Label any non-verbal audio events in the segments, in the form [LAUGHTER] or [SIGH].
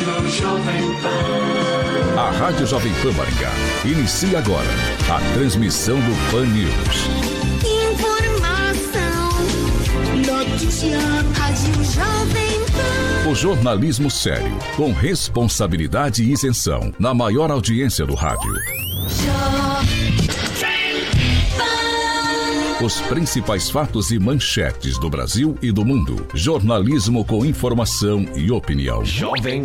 Jovem. A Rádio Jovem Pan Maringá inicia agora a transmissão do Pan News. Informação, notícia, Rádio Jovem Pan. O jornalismo sério, com responsabilidade e isenção, na maior audiência do rádio. Os principais fatos e manchetes do Brasil e do mundo. Jornalismo com informação e opinião. Jovem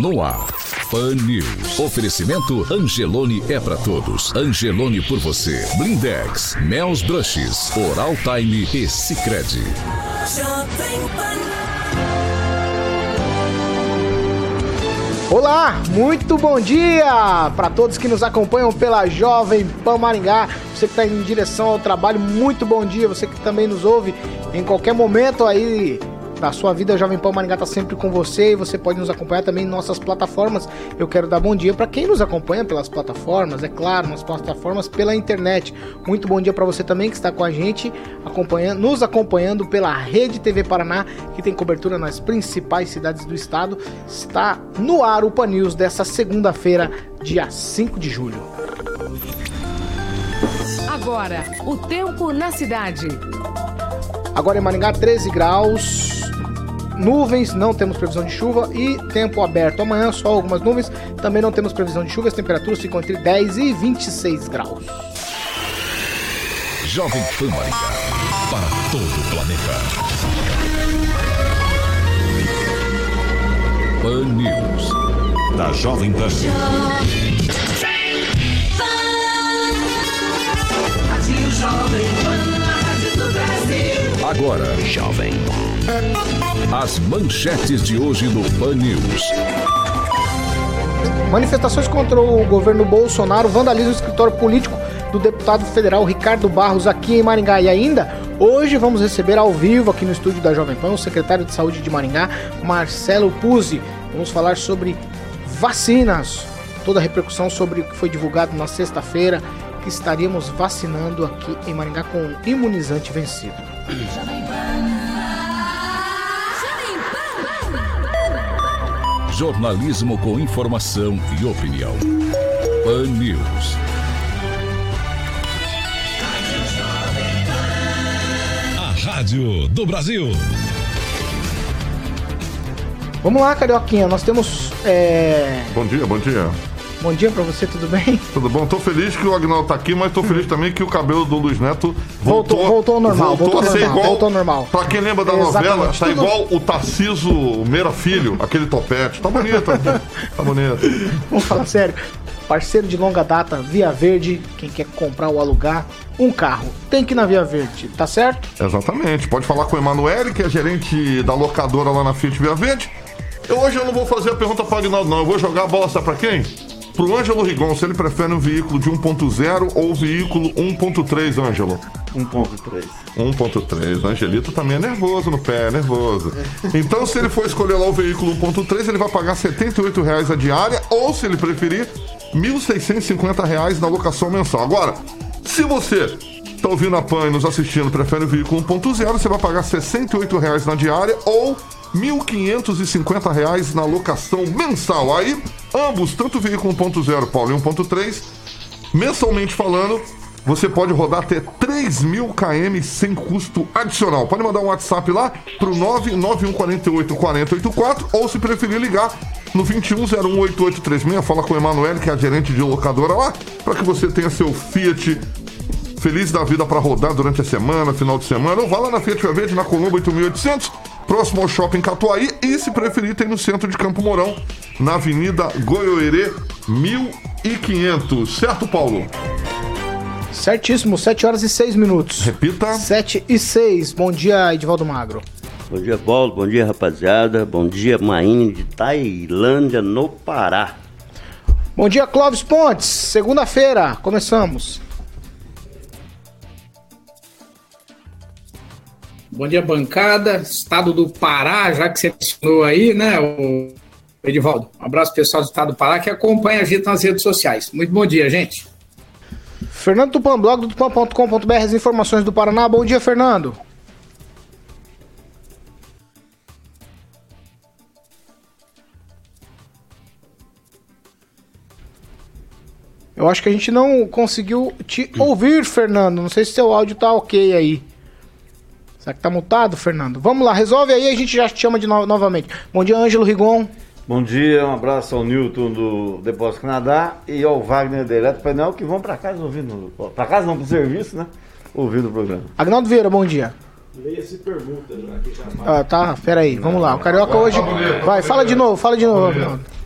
No ar. Pan News. Oferecimento Angelone é para todos. Angelone por você. Blindex, Mel's Brushes, Oral Time e Sicredi. Jovem Pan. Olá, muito bom dia para todos que nos acompanham pela Jovem Pan Maringá. Você que está em direção ao trabalho, muito bom dia. Você que também nos ouve em qualquer momento aí da sua vida. Jovem Pan Maringá está sempre com você e você pode nos acompanhar também em nossas plataformas. Eu quero dar bom dia para quem nos acompanha pelas plataformas, é claro, nas plataformas pela internet. Muito bom dia para você também que está com a gente, acompanhando, nos acompanhando pela Rede TV Paraná, que tem cobertura nas principais cidades do estado. Está no ar o Pan News dessa segunda-feira, dia 5 de julho. Agora, o tempo na cidade. Agora em Maringá, 13 graus nuvens, não temos previsão de chuva e tempo aberto. Amanhã só algumas nuvens, também não temos previsão de chuva, as temperaturas ficam entre 10 e 26 graus. Jovem Pan Maringá, para todo o planeta. Pan News, da Jovem Pan. Jovem Pan, do Brasil. Agora, Jovem as manchetes de hoje no Pan News. Manifestações contra o governo Bolsonaro vandalizam o escritório político do deputado federal Ricardo Barros aqui em Maringá. E ainda, hoje vamos receber ao vivo aqui no estúdio da Jovem Pan o secretário de Saúde de Maringá, Marcelo Puzzi. Vamos falar sobre vacinas, toda a repercussão sobre o que foi divulgado na sexta-feira, que estaríamos vacinando aqui em Maringá com imunizante vencido. Jovem Pan. Jornalismo com informação e opinião. Pan News. A Rádio do Brasil. Vamos lá, Carioquinha. Nós temos. É... Bom dia, bom dia. Bom dia pra você, tudo bem? [LAUGHS] Tudo bom? Tô feliz que o Agnaldo tá aqui, mas tô feliz também que o cabelo do Luiz Neto voltou, voltou, voltou ao normal. Voltou, voltou a ser normal, igual. Voltou normal. Pra quem lembra da Exatamente. novela, tá Tudo... igual o Tarciso Meira Filho, aquele topete. Tá bonito, tá bonito. [LAUGHS] Vamos falar sério. Parceiro de longa data, Via Verde, quem quer comprar ou alugar um carro, tem que ir na Via Verde, tá certo? Exatamente. Pode falar com o Emanuele, que é gerente da locadora lá na Fiat Via Verde. Eu, hoje eu não vou fazer a pergunta para o Agnaldo, não. Eu vou jogar a bola, sabe pra quem? Pro Ângelo Rigon, se ele prefere um veículo de 1.0 ou veículo 1.3, Ângelo? 1.3. 1.3. O Angelito também é nervoso no pé, é nervoso. Então, se ele for escolher lá o veículo 1.3, ele vai pagar R$ 78,00 a diária, ou se ele preferir, R$ 1.650 na locação mensal. Agora, se você está ouvindo a PAN e nos assistindo, prefere o veículo 1.0, você vai pagar R$ 68,00 na diária ou R$ 1.550 na locação mensal. Aí, ambos, tanto o veículo 1.0 Paulo e 1.3, mensalmente falando, você pode rodar até 3 mil km sem custo adicional. Pode mandar um WhatsApp lá pro 99148 4084 ou se preferir ligar no 21018836. Fala com o Emanuele, que é a gerente de locadora lá, para que você tenha seu Fiat feliz da vida para rodar durante a semana, final de semana. Ou vá lá na Fiat Verde, na Colombo 8800 próximo ao Shopping Catuaí e, se preferir, tem no centro de Campo Mourão, na Avenida Goiôerê 1500. Certo, Paulo? Certíssimo, 7 horas e 6 minutos. Repita. 7 e 6. Bom dia, Edivaldo Magro. Bom dia, Paulo. Bom dia, rapaziada. Bom dia, Maine de Tailândia, no Pará. Bom dia, Clóvis Pontes. Segunda-feira, começamos. Bom dia, bancada. Estado do Pará, já que você mencionou aí, né, o Edivaldo? Um abraço pessoal do Estado do Pará que acompanha a gente nas redes sociais. Muito bom dia, gente. Fernando Tupan, blog do tupan.com.br, as informações do Paraná. Bom dia, Fernando. Eu acho que a gente não conseguiu te ouvir, Fernando. Não sei se seu áudio tá ok aí. Será que tá mutado, Fernando? Vamos lá, resolve aí, a gente já te chama de no novamente. Bom dia, Ângelo Rigon. Bom dia, um abraço ao Newton do Depósito Canadá e ao Wagner da Eletro Painel que vão para casa ouvindo. Para casa não, para serviço, né? Ouvindo o programa. Agnaldo Vieira, bom dia. Leia-se pergunta, já que já Ah, tá, peraí, vamos lá. O Carioca hoje. Vai, fala de novo, fala de novo, Agnaldo.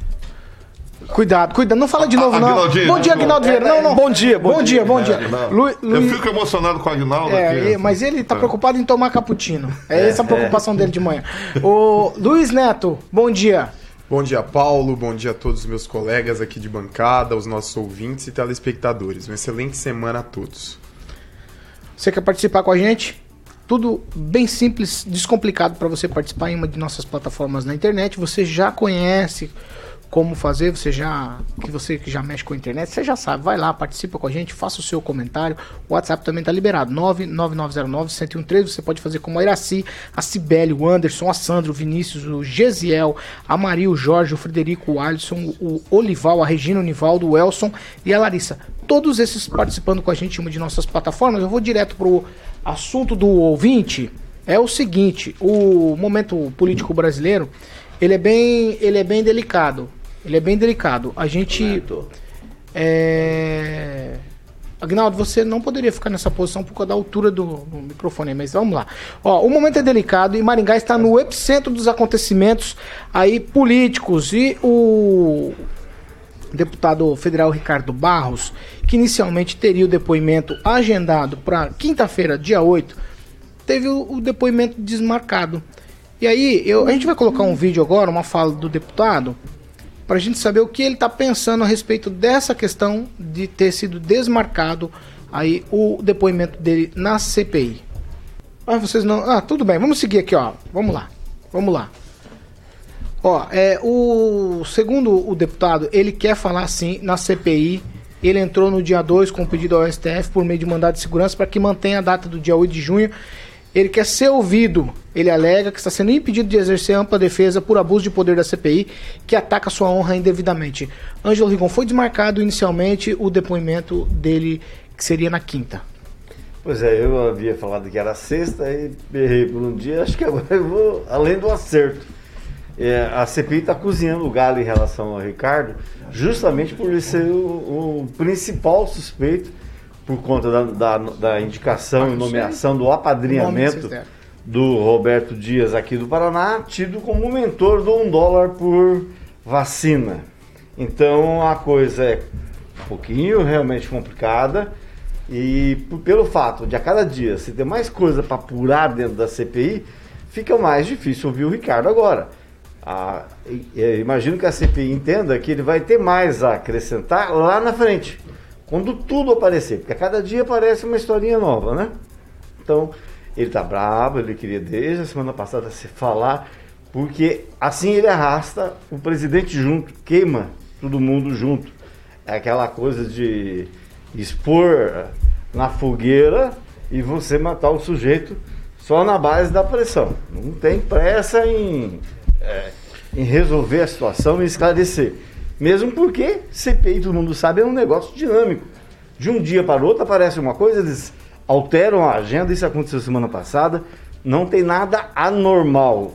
Cuidado, cuidado, não fala de novo, não. Aguinaldinho, Bom dia, Agnaldo Vieira. Não, não. Bom dia, bom Bom dia, bom dia. Lu, Eu Lu, fico emocionado com o Agnaldo é, aqui. mas ele tá preocupado em tomar cappuccino. É essa a preocupação dele de manhã. O Luiz Neto, bom dia. Bom dia, Paulo. Bom dia a todos os meus colegas aqui de bancada, os nossos ouvintes e telespectadores. Uma excelente semana a todos. Você quer participar com a gente? Tudo bem simples, descomplicado para você participar em uma de nossas plataformas na internet. Você já conhece como fazer, você já que você que já mexe com a internet, você já sabe. Vai lá, participa com a gente, faça o seu comentário. O WhatsApp também tá liberado, 99909-1013. Você pode fazer como a Iraci, a Cibele, o Anderson, a Sandro, o Vinícius, o Gesiel, a Maria, o Jorge, o Frederico, o Alisson, o Olival, a Regina, o Nivaldo, o Elson e a Larissa. Todos esses participando com a gente em uma de nossas plataformas. Eu vou direto pro assunto do ouvinte. É o seguinte, o momento político brasileiro, ele é bem, ele é bem delicado. Ele é bem delicado. A gente é... Agnaldo, você não poderia ficar nessa posição por causa da altura do, do microfone, mas vamos lá. Ó, o momento é delicado e Maringá está no epicentro dos acontecimentos aí políticos e o deputado federal Ricardo Barros, que inicialmente teria o depoimento agendado para quinta-feira, dia 8, teve o, o depoimento desmarcado. E aí, eu, a gente vai colocar um vídeo agora, uma fala do deputado, para a gente saber o que ele está pensando a respeito dessa questão de ter sido desmarcado aí o depoimento dele na CPI. Ah, vocês não. Ah, tudo bem, vamos seguir aqui, ó. Vamos lá. Vamos lá. Ó, é, o segundo o deputado, ele quer falar sim na CPI. Ele entrou no dia 2 com um pedido ao STF por meio de mandado de segurança para que mantenha a data do dia 8 de junho. Ele quer ser ouvido. Ele alega que está sendo impedido de exercer ampla defesa por abuso de poder da CPI, que ataca sua honra indevidamente. Ângelo Rigon foi desmarcado inicialmente o depoimento dele, que seria na quinta. Pois é, eu havia falado que era sexta e errei por um dia, acho que agora eu vou além do acerto. É, a CPI está cozinhando o galo em relação ao Ricardo, justamente por ele ser o, o principal suspeito, por conta da, da, da indicação e nomeação do apadrinhamento deram. do Roberto Dias aqui do Paraná, tido como mentor do um dólar por vacina. Então a coisa é um pouquinho realmente complicada e pelo fato de a cada dia se ter mais coisa para apurar dentro da CPI, fica mais difícil ouvir o Ricardo agora. Ah, imagino que a CPI entenda que ele vai ter mais a acrescentar lá na frente, quando tudo aparecer, porque a cada dia aparece uma historinha nova, né? Então, ele tá bravo, ele queria desde a semana passada se falar, porque assim ele arrasta o presidente junto, queima todo mundo junto. É aquela coisa de expor na fogueira e você matar o sujeito só na base da pressão. Não tem pressa em, é, em resolver a situação e esclarecer. Mesmo porque CPI, todo mundo sabe, é um negócio dinâmico. De um dia para o outro aparece uma coisa, eles alteram a agenda, isso aconteceu semana passada, não tem nada anormal.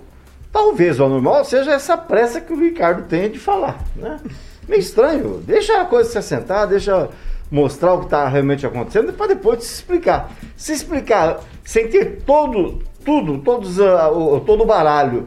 Talvez o anormal seja essa pressa que o Ricardo tem de falar, né? Meio estranho, deixa a coisa se assentar, deixa mostrar o que está realmente acontecendo para depois se explicar. Se explicar sem ter todo, tudo, todos, ah, o, todo o baralho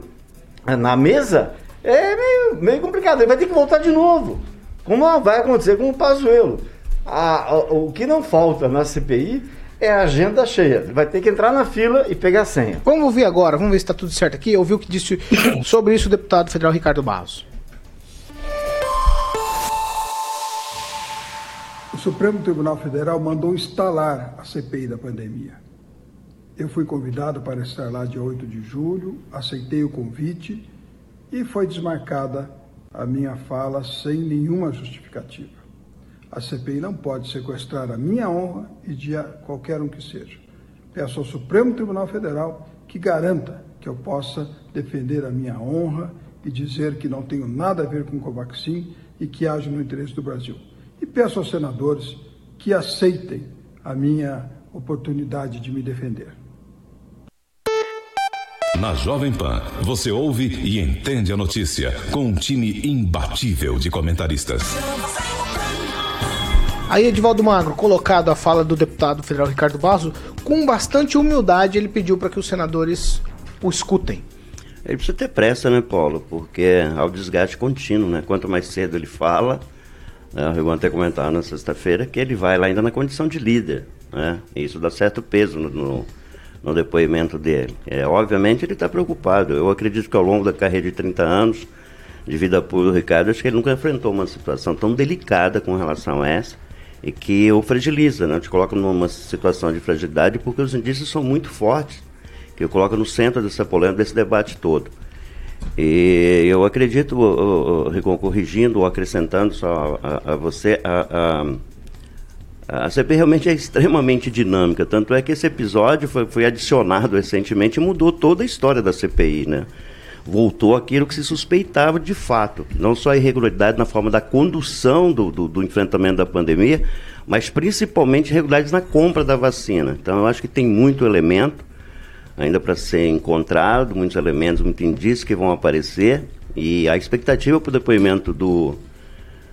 ah, na mesa, é meio, meio complicado. Ele vai ter que voltar de novo. Como vai acontecer com o Pazuello. A- a- o que não falta na CPI é a agenda cheia. Ele vai ter que entrar na fila e pegar a senha. Vamos ouvir agora, vamos ver se está tudo certo aqui. Ouvir o que disse [COUGHS] sobre isso o deputado federal Ricardo Barros. O Supremo Tribunal Federal mandou instalar a CPI da pandemia. Eu fui convidado para estar lá dia 8 de julho, aceitei o convite e foi desmarcada a minha fala sem nenhuma justificativa. A CPI não pode sequestrar a minha honra e de qualquer um que seja. Peço ao Supremo Tribunal Federal que garanta que eu possa defender a minha honra e dizer que não tenho nada a ver com o Covaxin e que age no interesse do Brasil. E peço aos senadores que aceitem a minha oportunidade de me defender. Na Jovem Pan, você ouve e entende a notícia com um time imbatível de comentaristas. Aí, Edivaldo Magro, colocado a fala do deputado federal Ricardo Barros, com bastante humildade, ele pediu para que os senadores o escutem. Ele precisa ter pressa, né, Paulo? Porque há o desgaste contínuo, né? Quanto mais cedo ele fala, né, o Rigon até comentar na sexta-feira que ele vai lá ainda na condição de líder, né? Isso dá certo peso no, no, no depoimento dele. É, obviamente ele está preocupado. Eu acredito que ao longo da carreira de 30 anos de vida pura do Ricardo, acho que ele nunca enfrentou uma situação tão delicada com relação a essa e que o fragiliza, né? Te coloca numa situação de fragilidade porque os indícios são muito fortes que coloca no centro dessa polêmica, desse debate todo. E eu acredito, Rigon, corrigindo ou acrescentando só a, a você, a, a, a, CP realmente é extremamente dinâmica, tanto é que esse episódio foi, foi adicionado recentemente e mudou toda a história da CPI, né? Voltou aquilo que se suspeitava de fato, não só a irregularidade na forma da condução do, do, do enfrentamento da pandemia, mas principalmente irregularidades na compra da vacina. Então eu acho que tem muito elemento ainda para ser encontrado, muitos elementos, muitos indícios que vão aparecer. E a expectativa para o depoimento do,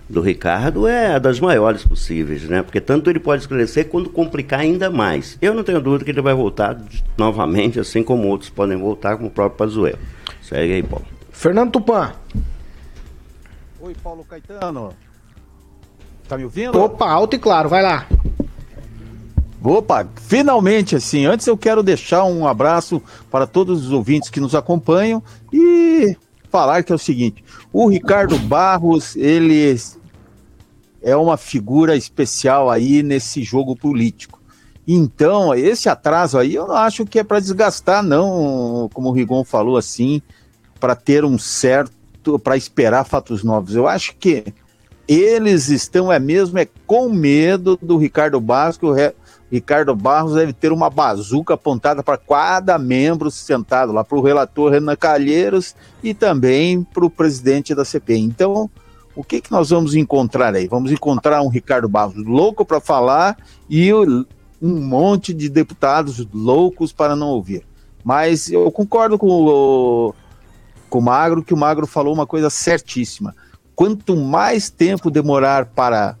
do Ricardo é a das maiores possíveis, né? Porque tanto ele pode esclarecer quanto complicar ainda mais. Eu não tenho dúvida que ele vai voltar novamente, assim como outros podem voltar, como o próprio Pazuello. Segue aí, Paulo. Fernando Tupan. Oi, Paulo Caetano. Tá me ouvindo? Opa, alto e claro, vai lá. Opa, finalmente assim, antes eu quero deixar um abraço para todos os ouvintes que nos acompanham e falar que é o seguinte, o Ricardo Barros, ele é uma figura especial aí nesse jogo político. Então, esse atraso aí eu não acho que é para desgastar não, como o Rigon falou assim, para ter um certo, para esperar fatos novos. Eu acho que eles estão é mesmo é com medo do Ricardo Barros, o Ricardo Barros deve ter uma bazuca apontada para cada membro sentado lá, para o relator Renan Calheiros e também para o presidente da CPI. Então, o que, que nós vamos encontrar aí? Vamos encontrar um Ricardo Barros louco para falar e um monte de deputados loucos para não ouvir. Mas eu concordo com o, com o Magro, que o Magro falou uma coisa certíssima. Quanto mais tempo demorar para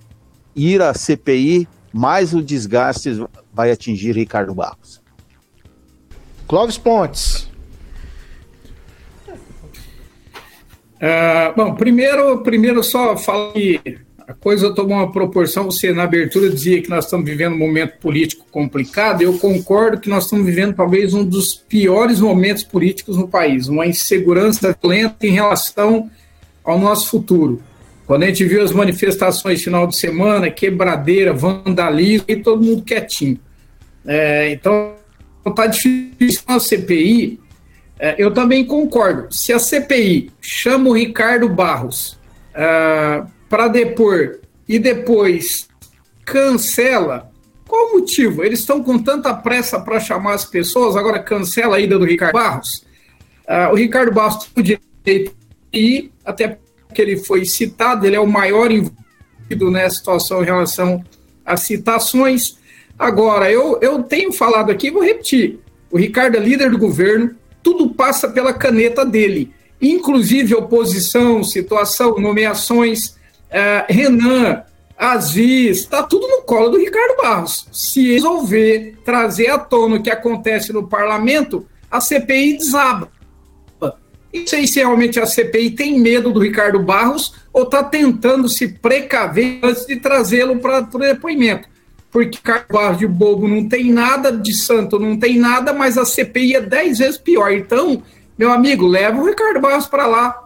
ir à CPI, mais o desgaste vai atingir Ricardo Barros. Clóvis Pontes. Uh, bom, primeiro, primeiro só falar que a coisa tomou uma proporção. Você, na abertura, dizia que nós estamos vivendo um momento político complicado. Eu concordo que nós estamos vivendo talvez um dos piores momentos políticos no país uma insegurança violenta em relação ao nosso futuro. Quando a gente viu as manifestações final de semana, quebradeira, vandalismo, e todo mundo quietinho. É, então, está difícil a CPI. É, eu também concordo. Se a CPI chama o Ricardo Barros é, para depor e depois cancela, qual o motivo? Eles estão com tanta pressa para chamar as pessoas, agora cancela a ida do Ricardo Barros. É, o Ricardo Barros tem o direito de ir, até que ele foi citado, ele é o maior envolvido nessa situação em relação às citações. Agora, eu, eu tenho falado aqui, vou repetir: o Ricardo é líder do governo, tudo passa pela caneta dele, inclusive oposição, situação, nomeações. Uh, Renan, Aziz, está tudo no colo do Ricardo Barros. Se resolver trazer à tona o que acontece no parlamento, a CPI desaba. Não sei se realmente a CPI tem medo do Ricardo Barros ou está tentando se precaver antes de trazê-lo para o depoimento. Porque de bobo não tem nada, de santo não tem nada, mas a CPI é dez vezes pior. Então, meu amigo, leva o Ricardo Barros para lá.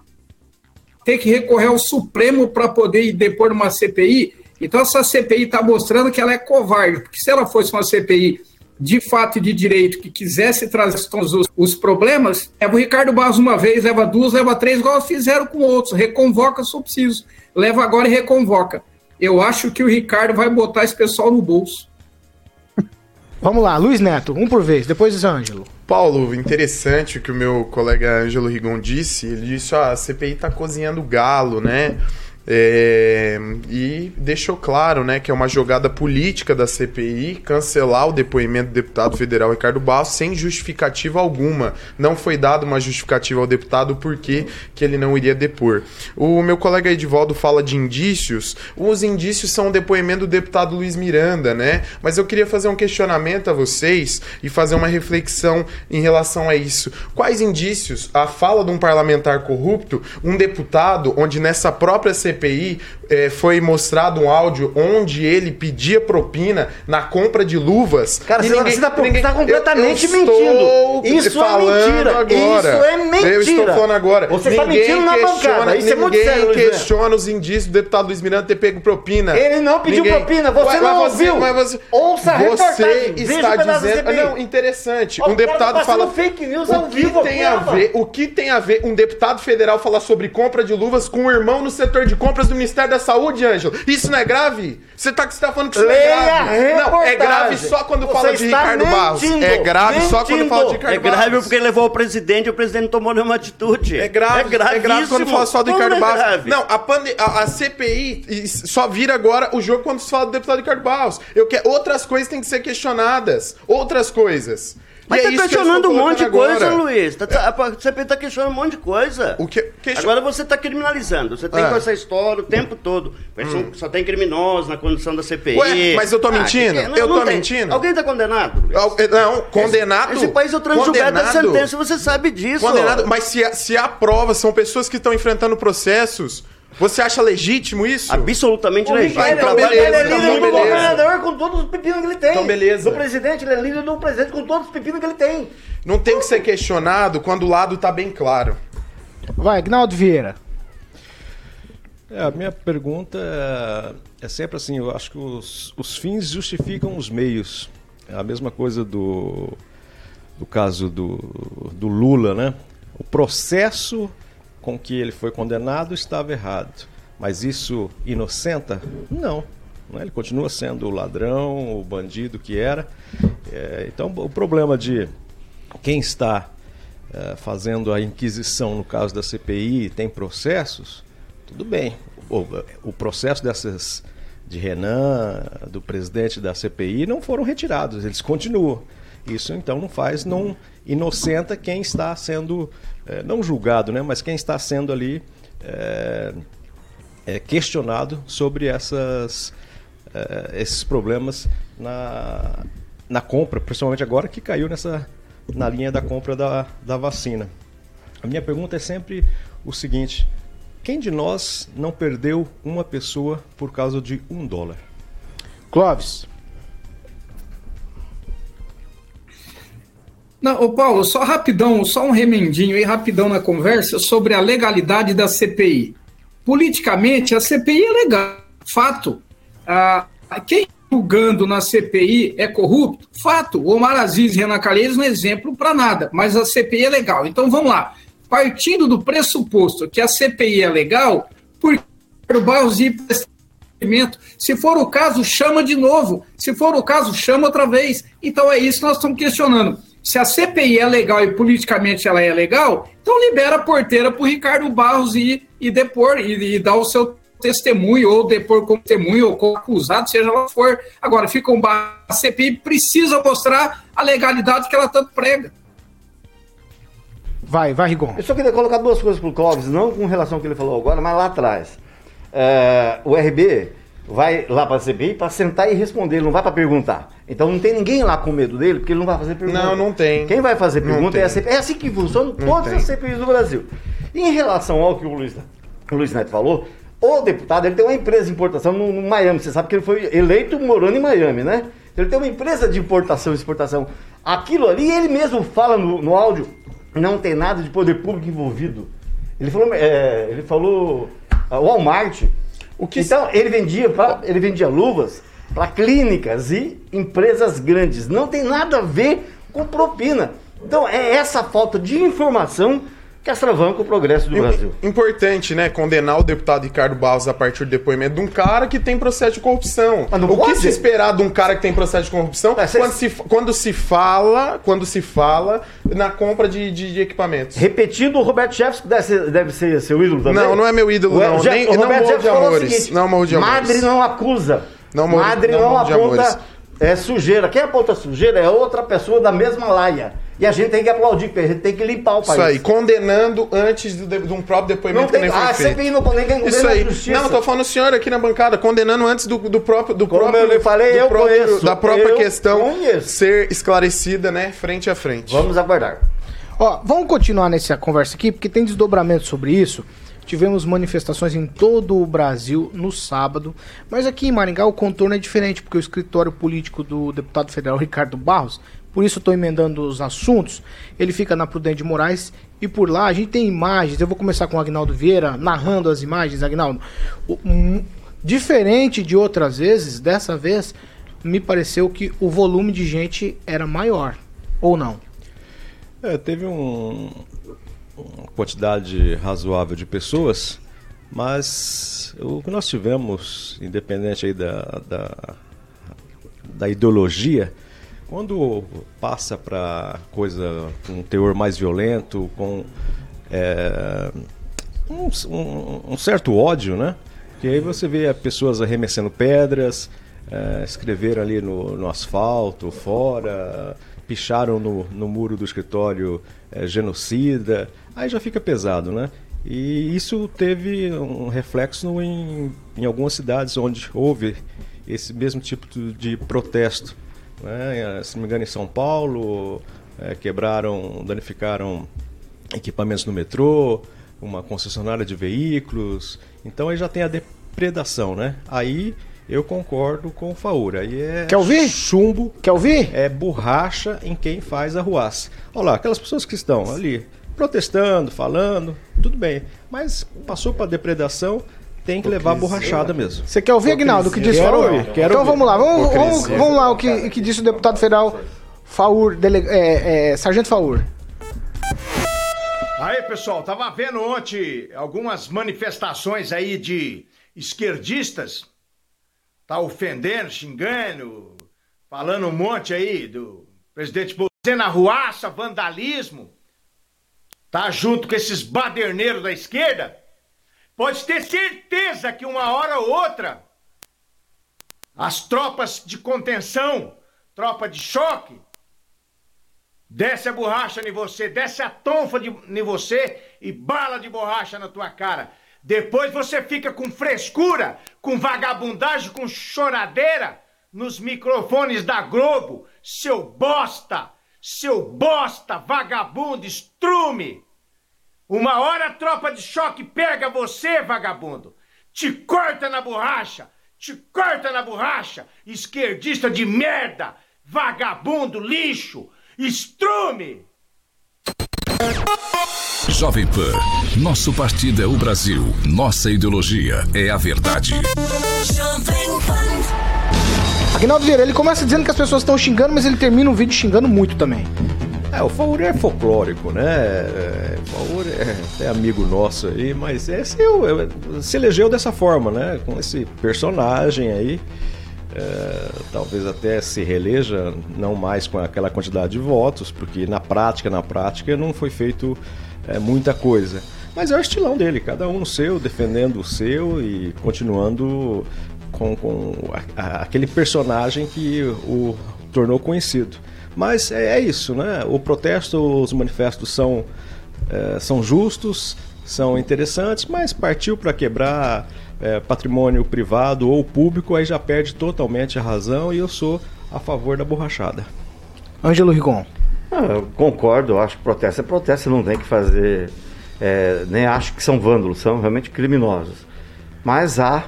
Tem que recorrer ao Supremo para poder depor numa CPI. Então, essa CPI está mostrando que ela é covarde, porque se ela fosse uma CPI de fato e de direito que quisesse trazer os, os problemas, leva o Ricardo Barros uma vez, leva duas, leva três, igual fizeram com outros. Reconvoca se preciso. Leva agora e reconvoca. Eu acho que o Ricardo vai botar esse pessoal no bolso. [LAUGHS] Vamos lá, Luiz Neto, um por vez, depois Ângelo. Paulo, interessante o que o meu colega Ângelo Rigon disse. Ele disse: ó, a CPI tá cozinhando galo, né? É, e deixou claro né, que é uma jogada política da CPI cancelar o depoimento do deputado federal Ricardo Barros sem justificativa alguma. Não foi dada uma justificativa ao deputado porque que ele não iria depor. O meu colega Edivaldo fala de indícios. Os indícios são o depoimento do deputado Luiz Miranda, né? Mas eu queria fazer um questionamento a vocês e fazer uma reflexão em relação a isso. Quais indícios? A fala de um parlamentar corrupto, um deputado, onde nessa própria CPI CPI é, foi mostrado um áudio onde ele pedia propina na compra de luvas. Cara, você está tá completamente eu, eu mentindo. Isso é mentira. Agora. Isso é mentira. Eu estou falando agora. Você está mentindo na bancada. Isso é muito sério, Ninguém questiona os indícios do deputado Luiz Miranda ter pego propina. Ele não pediu ninguém... propina. Você não ouviu. Mas você, Ouça a Você está dizendo... Não, interessante. um deputado tá fala... fake news ao vivo. Tem a ver, o que tem a ver um deputado federal falar sobre compra de luvas com um irmão no setor de compras do Ministério da Saúde, Ângelo. Isso não é grave? Você tá, você tá falando que isso Leia não é grave? Não, é grave só quando Você fala de está Ricardo Barros. mentindo, É grave só quando fala de Ricardo É grave Barros. porque ele levou o presidente e o presidente não tomou nenhuma atitude. É grave, é grave, quando fala só do Como Ricardo é Barros. grave? Não, a, pande- a, a CPI só vira agora o jogo quando se fala do deputado Ricardo Barros. Eu quero, outras coisas têm que ser questionadas. Outras coisas. Mas E é tá eu questionando um monte de coisa, agora. Luiz. Tá, tá, a CPI tá questionando um monte de coisa. O que, Agora você tá criminalizando. Você tem Ah. com essa história o tempo todo. São- Só tem criminosos na condição da CPI. Ué, mas eu tô Ah, mentindo? que que é? Não, Eu não tô tem. mentindo? Alguém tá condenado? Luiz? Eh, Não, condenado. Esse país é o transjugado da sentença, você sabe disso. Condenado, mas se, se há prova, são pessoas que estão enfrentando processos. Você acha legítimo isso? Absolutamente O legítimo. Ricardo, então beleza, é líder então do beleza. governador com todos os pepinos que ele tem. Então beleza. Do presidente, ele é líder do presidente com todos os pepinos que ele tem. Não tem que ser questionado quando o lado tá bem claro. Vai, Gnaldo Vieira. É, a minha pergunta é, é sempre assim, eu acho que os, os fins justificam os meios. É a mesma coisa do, do caso do, do Lula, né? O processo com que ele foi condenado estava errado. Mas isso inocenta? Não. né? Ele continua sendo o ladrão, o bandido que era. É, então, o problema de quem está eh, fazendo a inquisição no caso da CPI tem processos, tudo bem. O processo dessas de Renan, do presidente da CPI, não foram retirados, eles continuam. Isso então não faz, não inocenta quem está sendo, eh, não julgado, né, mas quem está sendo ali eh, eh, questionado sobre essas, eh, esses problemas na, na compra, principalmente agora que caiu nessa, na linha da compra da, da vacina. A minha pergunta é sempre o seguinte: quem de nós não perdeu uma pessoa por causa de um dólar? Clóvis. Não, ô Paulo, só rapidão, só um remendinho aí, rapidão na conversa sobre a legalidade da CPI. Politicamente, a CPI é legal, fato. Ah, quem julgando na CPI é corrupto? Fato. O Omar Aziz e Renan Calheiros não é exemplo para nada, mas a CPI é legal. Então vamos lá. Partindo do pressuposto que a CPI é legal, por que o Barros? Se for o caso, chama de novo. Se for o caso, chama outra vez. Então é isso que nós estamos questionando. Se a CPI é legal e politicamente ela é legal, então libera a porteira para o Ricardo Barros ir e depor e, e dar o seu testemunho, ou depor como testemunho, ou como acusado, seja lá o que for. Agora, fica um bar, a CPI precisa mostrar a legalidade que ela tanto prega. Vai, vai, Rigon. Eu só queria colocar duas coisas pro Clóvis, não com relação ao que ele falou agora, mas lá atrás. É, o RB vai lá para a CPI para sentar e responder, ele não vai para perguntar. Então não tem ninguém lá com medo dele, porque ele não vai fazer pergunta. Não, não tem. Quem vai fazer pergunta é a. CPI. É assim que funcionam todas tem. as CPIs do Brasil. E em relação ao que o Luiz, o Luiz Neto falou, o deputado ele tem uma empresa de importação no, no Miami. Você sabe que ele foi eleito morando em Miami, né? Ele tem uma empresa de importação e exportação. Aquilo ali, ele mesmo fala no, no áudio, não tem nada de poder público envolvido. Ele falou, é, ele falou ah, Walmart. O que então, ele vendia, pra- ele vendia luvas para clínicas e empresas grandes. Não tem nada a ver com propina. Então é essa falta de informação que astravanca o progresso do Brasil. Importante, né? Condenar o deputado Ricardo Barros a partir do depoimento de um cara que tem processo de corrupção. Não o pode. que se esperar de um cara que tem processo de corrupção É, quando, se, quando se fala, quando se fala na compra de, de, de equipamentos? Repetindo, o Roberto Jefferson deve ser, deve ser seu ídolo também. Não, não é meu ídolo, O não. Je- Nem- o não Roberto morro de amores. seguinte, Não morro de amores. Madre não acusa. Não morro- Madre não não, aponta é, sujeira. Quem aponta sujeira é outra pessoa da mesma laia. E a gente tem que aplaudir, porque a gente tem que limpar o país. Isso aí, condenando antes de, de um próprio depoimento Não tem- que nem foi ah, feito. CPI não condena- condena Isso a aí. justiça. Não, tô falando o senhor aqui na bancada, condenando antes do, do próprio do Como próprio eu lhe falei, do eu próprio- conheço. da própria Eu questão conheço. ser esclarecida, né, frente a frente. Vamos aguardar. Ó, vamos continuar nessa conversa aqui, porque tem desdobramento sobre isso. Tivemos manifestações em todo o Brasil no sábado, mas aqui em Maringá o contorno é diferente, porque o escritório político do deputado federal Ricardo Barros, por isso estou emendando os assuntos, ele fica na Prudente de Moraes e por lá a gente tem imagens. Eu vou começar com o Agnaldo Vieira, narrando as imagens, Agnaldo. Diferente de outras vezes, dessa vez me pareceu que o volume de gente era maior, ou não? É, teve um, quantidade razoável de pessoas, mas o que nós tivemos, independente aí da, da, da ideologia, quando passa para coisa com um teor mais violento, com é, um, um- um certo ódio, né? Que aí você vê pessoas arremessando pedras, é, escreveram ali no, no asfalto, fora, picharam no, no muro do escritório é, genocida, aí já fica pesado, né? E isso teve um reflexo no- em, em algumas cidades onde houve esse mesmo tipo de- protesto. Né? Se não me engano, em São Paulo, é, quebraram, danificaram equipamentos no metrô, uma concessionária de veículos. Então aí já tem a depredação, né? Aí eu concordo com o Faura. Aí é Quer ouvir? chumbo. Quer ouvir? É borracha em quem faz a ruaça. Olha lá, aquelas pessoas que estão ali protestando, falando, tudo bem. Mas passou para depredação, tem que levar borrachada mesmo. Você quer ouvir, Agnaldo, o que disse Quero Faur? ouvir, quero então ouvir. vamos lá, vamos, vamos, vamos lá o que, o que disse o deputado federal Faur, dele- é, é, Sargento Faur. Aí, pessoal, tava vendo ontem algumas manifestações aí de esquerdistas. Tá ofendendo, xingando, falando um monte aí do presidente Bolsonaro, na ruaça, vandalismo. Tá junto com esses baderneiros da esquerda. Pode ter certeza que uma hora ou outra as tropas de contenção, tropa de choque, Desce a borracha em você, desce a tonfa de, em você e bala de borracha na tua cara. Depois você fica com frescura, com vagabundagem, com choradeira nos microfones da Globo. Seu bosta, seu bosta, vagabundo, estrume. Uma hora a tropa de choque pega você, vagabundo. Te corta na borracha, te corta na borracha, esquerdista de merda, vagabundo, lixo. Estrume! Jovem Pan, nosso partido é o Brasil, nossa ideologia é a verdade. Agnaldo Vieira, ele começa dizendo que as pessoas estão xingando, mas ele termina o vídeo xingando muito também. É, o Faur é folclórico, né? É, o é até amigo nosso aí, mas esse eu, eu- se elegeu dessa forma, né? Com esse personagem aí. É, talvez até se reeleja, não mais com aquela quantidade de votos, porque na prática, na prática, não foi feito é, muita coisa. Mas é o estilão dele, cada um no seu, defendendo o seu e continuando com, com a- a- aquele personagem que o tornou conhecido. Mas é, é isso, né? O protesto, os manifestos são, é, são justos, são interessantes, mas partiu para quebrar é, patrimônio privado ou público, aí já perde totalmente a razão e eu sou a favor da borrachada. Ângelo Rigon. Ah, eu concordo, eu acho que protesto é protesto, não tem que fazer. é, nem acho que são vândalos, são realmente criminosos. Mas há,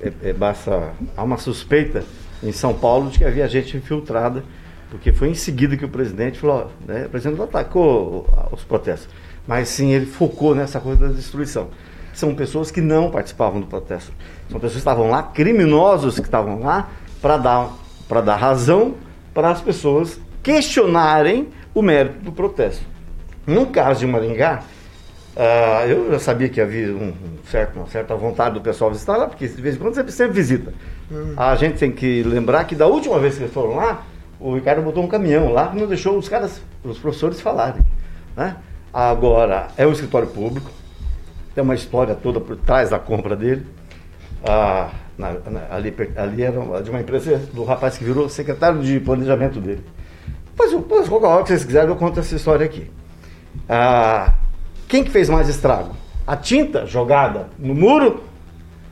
é, é, basta, há uma suspeita em São Paulo de que havia gente infiltrada, porque foi em seguida que o presidente falou, né, o presidente não atacou os protestos, mas sim ele focou nessa coisa da destruição. São pessoas que não participavam do protesto. São pessoas que estavam lá, criminosos que estavam lá, para dar, dar razão para as pessoas questionarem o mérito do protesto. No caso de Maringá, ah, eu já sabia que havia um, um certo, uma certa vontade do pessoal visitar lá, porque de vez em quando sempre, sempre visita. A gente tem que lembrar que da última vez que eles foram lá, o Ricardo botou um caminhão lá que não deixou os caras, os professores falarem. Né? Agora, é um escritório público, tem uma história toda por trás da compra dele. Ah, na- na- ali, ali era de uma empresa do rapaz que virou secretário de planejamento dele. Mas qualquer hora que vocês quiserem, eu conto essa história aqui. Ah, quem que fez mais estrago? A tinta jogada no muro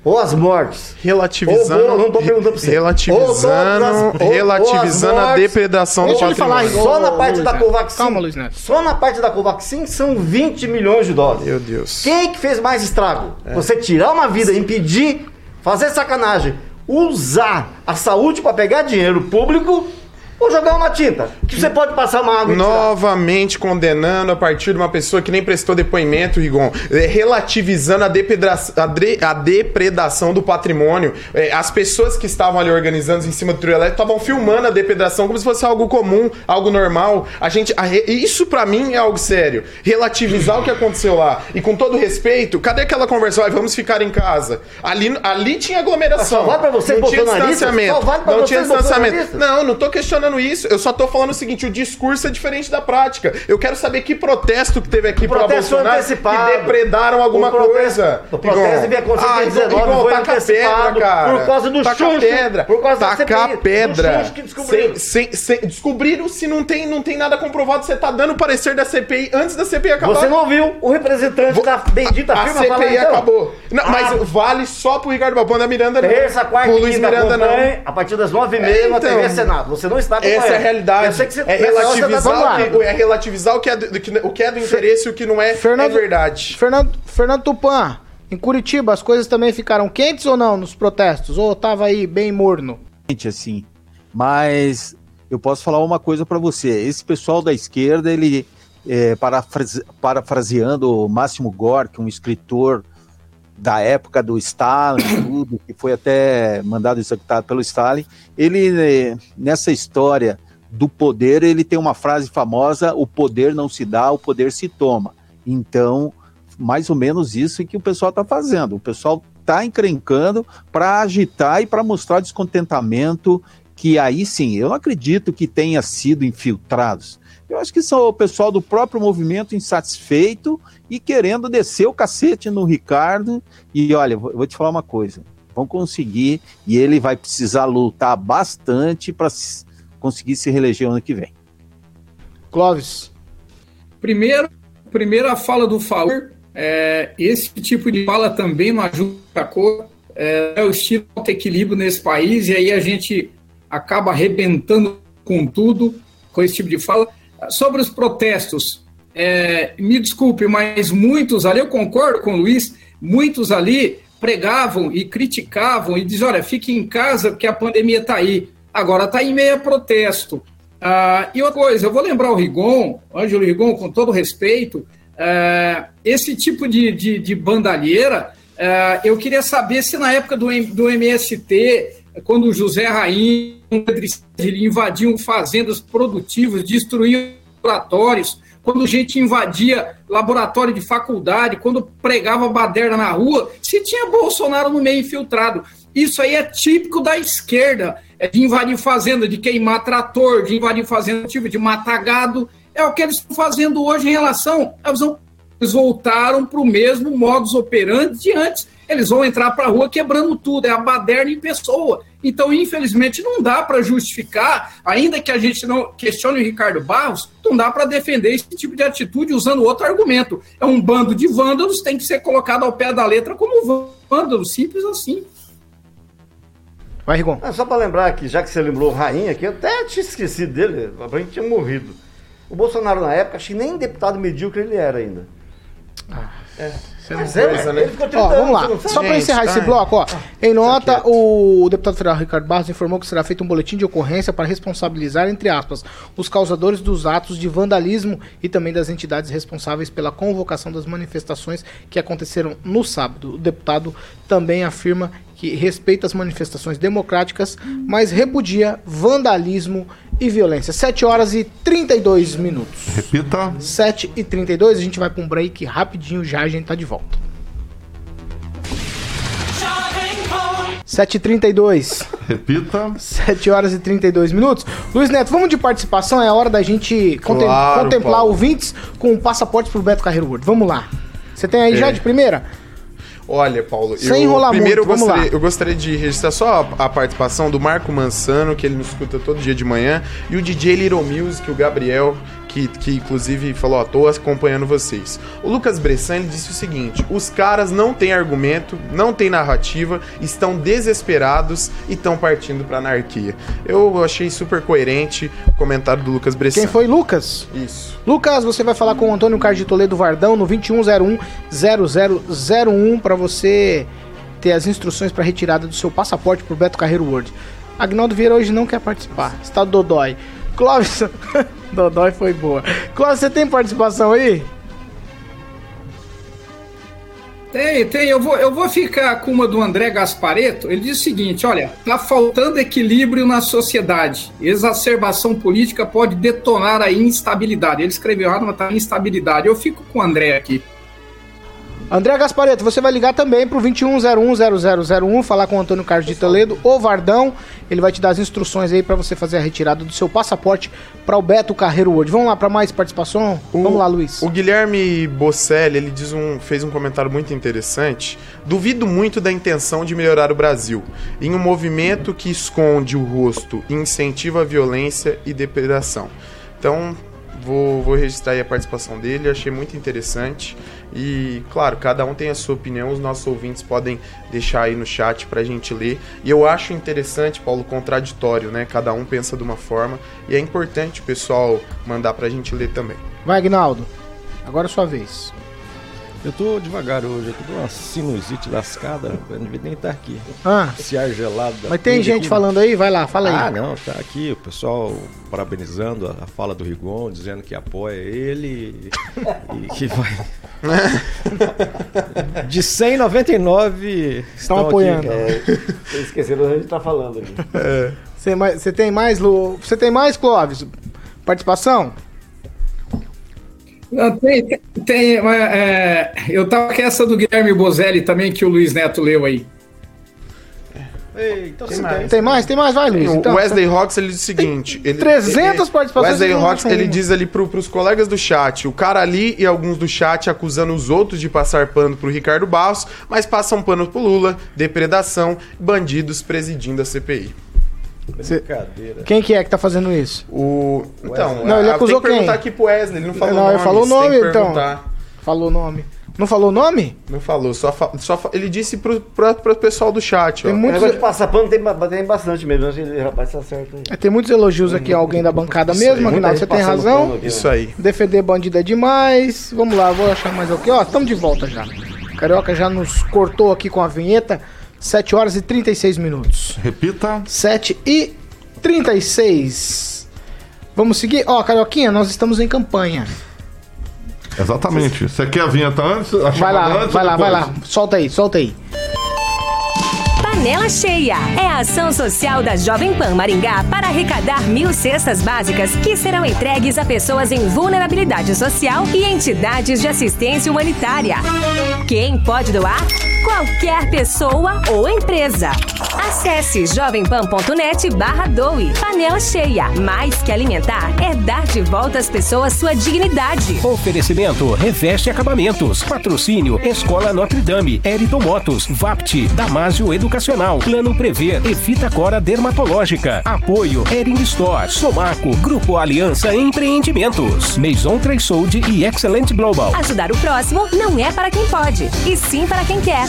ou as mortes? Relativizando- Ou, não estou perguntando pra você. relativizando- as- ou- ou relativizando as a depredação do ele falar, patrimônio. Só na parte da. Covaxin. Calma, Luiz Neto. Só na parte da Covaxin são 20 milhões de dólares. Meu Deus. Quem que fez mais estrago? É. Você tirar uma vida, impedir, fazer sacanagem, usar a saúde para pegar dinheiro público ou jogar uma tinta? Que você pode passar uma água. Novamente condenando a partir de uma pessoa que nem prestou depoimento, Rigon, é, relativizando a, depedra- a dre- a depredação do patrimônio. É, as pessoas que estavam ali organizando em cima do trio elétrico estavam filmando a depredação como se fosse algo comum, algo normal. A gente, isso pra mim é algo sério. Relativizar o que aconteceu lá. E com todo respeito, cadê aquela conversa? Ai, vamos ficar em casa. Ali, ali tinha aglomeração. Só vale pra vocês não tinha distanciamento. Vale pra não tinha distanciamento. Não, não tô questionando isso. Eu só tô falando o seguinte: o discurso é diferente da prática. Eu quero saber que protesto que teve aqui foi Bolsonaro antecipado. que depredaram alguma O protesto- coisa. o protesto devia acontecer em Ah, 19, Igor, foi taca a pedra, cara. por causa do taca a pedra. por causa da taca CPI, a do pedra. Xuxa que descobriram. Sem- sem- sem- descobriram se não tem, não tem nada comprovado. Você tá dando parecer da CPI antes da CPI acabar. Você não ouviu o representante da bendita A firma CPI falar, então? acabou. Não, Ah, mas vale só pro Ricardo Balbão da Miranda. Terça, quarta Luiz quinta Miranda, não. a partir das nove e meia É, na então. TV Senado. Você não está Essa é a realidade. Eu sei que você, é tá relativizar, o que, é relativizar o que é do, que- o que é do interesse e o que não é, é verdade. Fernando, Fernando Tupan, em Curitiba as coisas também ficaram quentes ou não nos protestos? Ou tava aí bem morno? Gente, assim, mas eu posso falar uma coisa para você. Esse pessoal da esquerda, ele, é, parafrase- parafraseando o Máximo Gorki, um escritor da época do Stalin, [COUGHS] tudo, que foi até mandado executado pelo Stalin, ele, eh, nessa história do poder, ele tem uma frase famosa, o poder não se dá, o poder se toma. Então, mais ou menos isso que o pessoal está fazendo. O pessoal está encrencando para agitar e para mostrar descontentamento, que aí sim, eu não acredito que tenha sido infiltrados. Eu acho que são o pessoal do próprio movimento insatisfeito e querendo descer o cacete no Ricardo. E olha, vou vou te falar uma coisa: vão conseguir e ele vai precisar lutar bastante para conseguir se reeleger ano que vem. Clóvis. Primeiro, primeiro a fala do Faur. É, esse tipo de fala também não ajuda a cor. É, é o estilo de equilíbrio nesse país e aí a gente acaba arrebentando com tudo com esse tipo de fala. Sobre os protestos, é, me desculpe, mas muitos ali, eu concordo com o Luiz, muitos ali pregavam e criticavam e diziam, olha, fique em casa porque a pandemia está aí. Agora está em meio a protesto. Ah, e outra coisa, eu vou lembrar o Rigon, Ângelo Rigon, com todo respeito, ah, esse tipo de, de, de bandalheira, ah, eu queria saber se na época do, do MST, quando José Rainha e Pedro invadiam fazendas produtivas, destruíam laboratórios, quando gente invadia laboratório de faculdade, quando pregava baderna na rua, se tinha Bolsonaro no meio infiltrado. Isso aí é típico da esquerda, é de invadir fazenda, de queimar trator, de invadir fazenda, tipo, de matar gado. É o que eles estão fazendo hoje em relação. Eles vão- eles voltaram para o mesmo modus operandi de antes. Eles vão entrar para a rua quebrando tudo, é a baderna em pessoa. Então, infelizmente, não dá para justificar, ainda que a gente não questione o Ricardo Barros, não dá para defender esse tipo de atitude usando outro argumento. É um bando de vândalos, tem que ser colocado ao pé da letra como vândalos, simples assim. Vai, Rigon. Ah, só para lembrar que, já que você lembrou o Rainha, que eu até tinha esquecido dele, a gente tinha morrido. O Bolsonaro, na época, acho que nem deputado medíocre ele era ainda. É. Você não Pois é, coisa, ele ficou 30 Ó, vamos lá. Só pra sabe. encerrar Gente, esse bloco, ó. Em nota, quieto. o deputado federal Ricardo Barros informou que será feito um boletim de ocorrência para responsabilizar, entre aspas, os causadores dos atos de vandalismo e também das entidades responsáveis pela convocação das manifestações que aconteceram no sábado. O deputado também afirma que respeita as manifestações democráticas, mas repudia vandalismo e violência. 7 horas e 32 minutos. Repita. 7 e 32 a gente vai para um break rapidinho já a gente tá de volta. 7 e 32 Repita. 7 horas e 32 minutos. Luiz Neto, vamos de participação? É a hora da gente contem- Claro, contemplar Paulo. ouvintes com passaportes pro Beto Carreiro World. Vamos lá. Você tem aí É. já de primeira? Olha, Paulo, Sem eu, primeiro muito, eu, gostaria, eu gostaria de registrar só a, a participação do Marco Mansano, que ele nos escuta todo dia de manhã, e o DJ Little Music, o Gabriel, que, que inclusive falou, ó, tô acompanhando vocês. O Lucas Bressan, ele disse o seguinte, os caras não têm argumento, não têm narrativa, estão desesperados e estão partindo pra anarquia. Eu achei super coerente o comentário do Lucas Bressan. Quem foi Lucas? Isso. Lucas, você vai falar com o Antônio Carlos de Toledo Vardão no 2101-0001 para você ter as instruções para retirada do seu passaporte pro Beto Carreiro World. Agnaldo Vieira hoje não quer participar, está dodói. Clóvis, [LAUGHS] dodói foi boa. Clóvis, você tem participação aí? Tem, tem. Eu vou, eu vou ficar com uma do André Gaspareto. Ele diz o seguinte: olha, tá faltando equilíbrio na sociedade. Exacerbação política pode detonar a instabilidade. Ele escreveu errado, mas tá instabilidade. Eu fico com o André aqui. André Gaspareto, você vai ligar também pro 21010001, falar com o Antônio Carlos de Toledo, o Vardão. Ele vai te dar as instruções aí para você fazer a retirada do seu passaporte para o Beto Carreiro World. Vamos lá para mais participação? Vamos lá, Luiz. O Guilherme Bosselli, ele diz um, fez um comentário muito interessante. Duvido muito da intenção de melhorar o Brasil. Em um movimento que esconde o rosto e incentiva a violência e depredação. Então, vou, vou registrar aí a participação dele, achei muito interessante. E, claro, cada um tem a sua opinião, os nossos ouvintes podem deixar aí no chat pra gente ler. E eu acho interessante, Paulo, contraditório, né? Cada um pensa de uma forma. E é importante o pessoal mandar pra gente ler também. Vai, Agnaldo. Agora é sua vez. Eu tô devagar hoje, eu tô com uma sinusite lascada, eu não devia nem estar aqui. Ah. Esse ar gelado. da Mas tem gente aqui, falando aí? Vai lá, fala aí. Ah, não, tá aqui o pessoal parabenizando a, a fala do Rigon, dizendo que apoia ele e que vai. [LAUGHS] De 199 Estão apoiando. É, esqueceram onde a gente tá falando aqui. Você, mais- você tem mais, Lu? Você tem mais, Clóvis? Participação? Não, Tem, tem, é, eu tava com essa do Guilherme Bozelli também, que o Luiz Neto leu aí. então Tem mais. Tem mais? Tem mais? Vai, Luiz. O Então, Wesley Rocks ele diz o seguinte: ele, 300 ele- participações Wesley Rocks ele diz ali pro, pros colegas do chat: o cara ali e alguns do chat acusando os outros de passar pano pro Ricardo Barros, mas passam pano pro Lula, depredação, bandidos presidindo a CPI. Brincadeira. Quem que é que tá fazendo isso? O. Então, Não, ele acusou tem que perguntar quem? aqui pro Wesley, ele não falou Não, nome. ele falou o tem nome, então. Falou o nome. Não falou o nome? Não falou, só, fa- só fa- ele disse pro, pro, pro pessoal do chat, ó. O negócio de passar pano tem, tem bastante mesmo. Acho que ele, rapaz, tá certo aí. É, Tem muitos elogios aqui a alguém da bancada Isso mesmo, Aguinaldo. Você tem razão. aqui, Isso aí. Defender bandido é demais. Vamos lá, vou achar mais aqui. Ó, estamos de volta já. Carioca já nos cortou aqui com a vinheta. 7 horas e 36 minutos. Repita. 7 e 36. Vamos seguir? Ó, Carioquinha, nós estamos em campanha. Exatamente. Você quer a vinheta antes? A Vai lá, antes vai lá, vai lá. Solta aí, solta aí. Panela Cheia é a ação social da Jovem Pan Maringá para arrecadar mil cestas básicas que serão entregues a pessoas em vulnerabilidade social e entidades de assistência humanitária. Quem pode doar? Qualquer pessoa ou empresa. Acesse jovempan.net barra doe. Panela Cheia. Mais que alimentar é dar de volta às pessoas sua dignidade. Oferecimento Reveste Acabamentos. Patrocínio Escola Notre Dame. Eriton Motos. VAPT. Damásio Educacional. Plano Prever. E Fita Cora Dermatológica. Apoio Ering Store. Somaco. Grupo Aliança Empreendimentos. Maison Tresold e Excellent Global. Ajudar o próximo não é para quem pode, e sim para quem quer.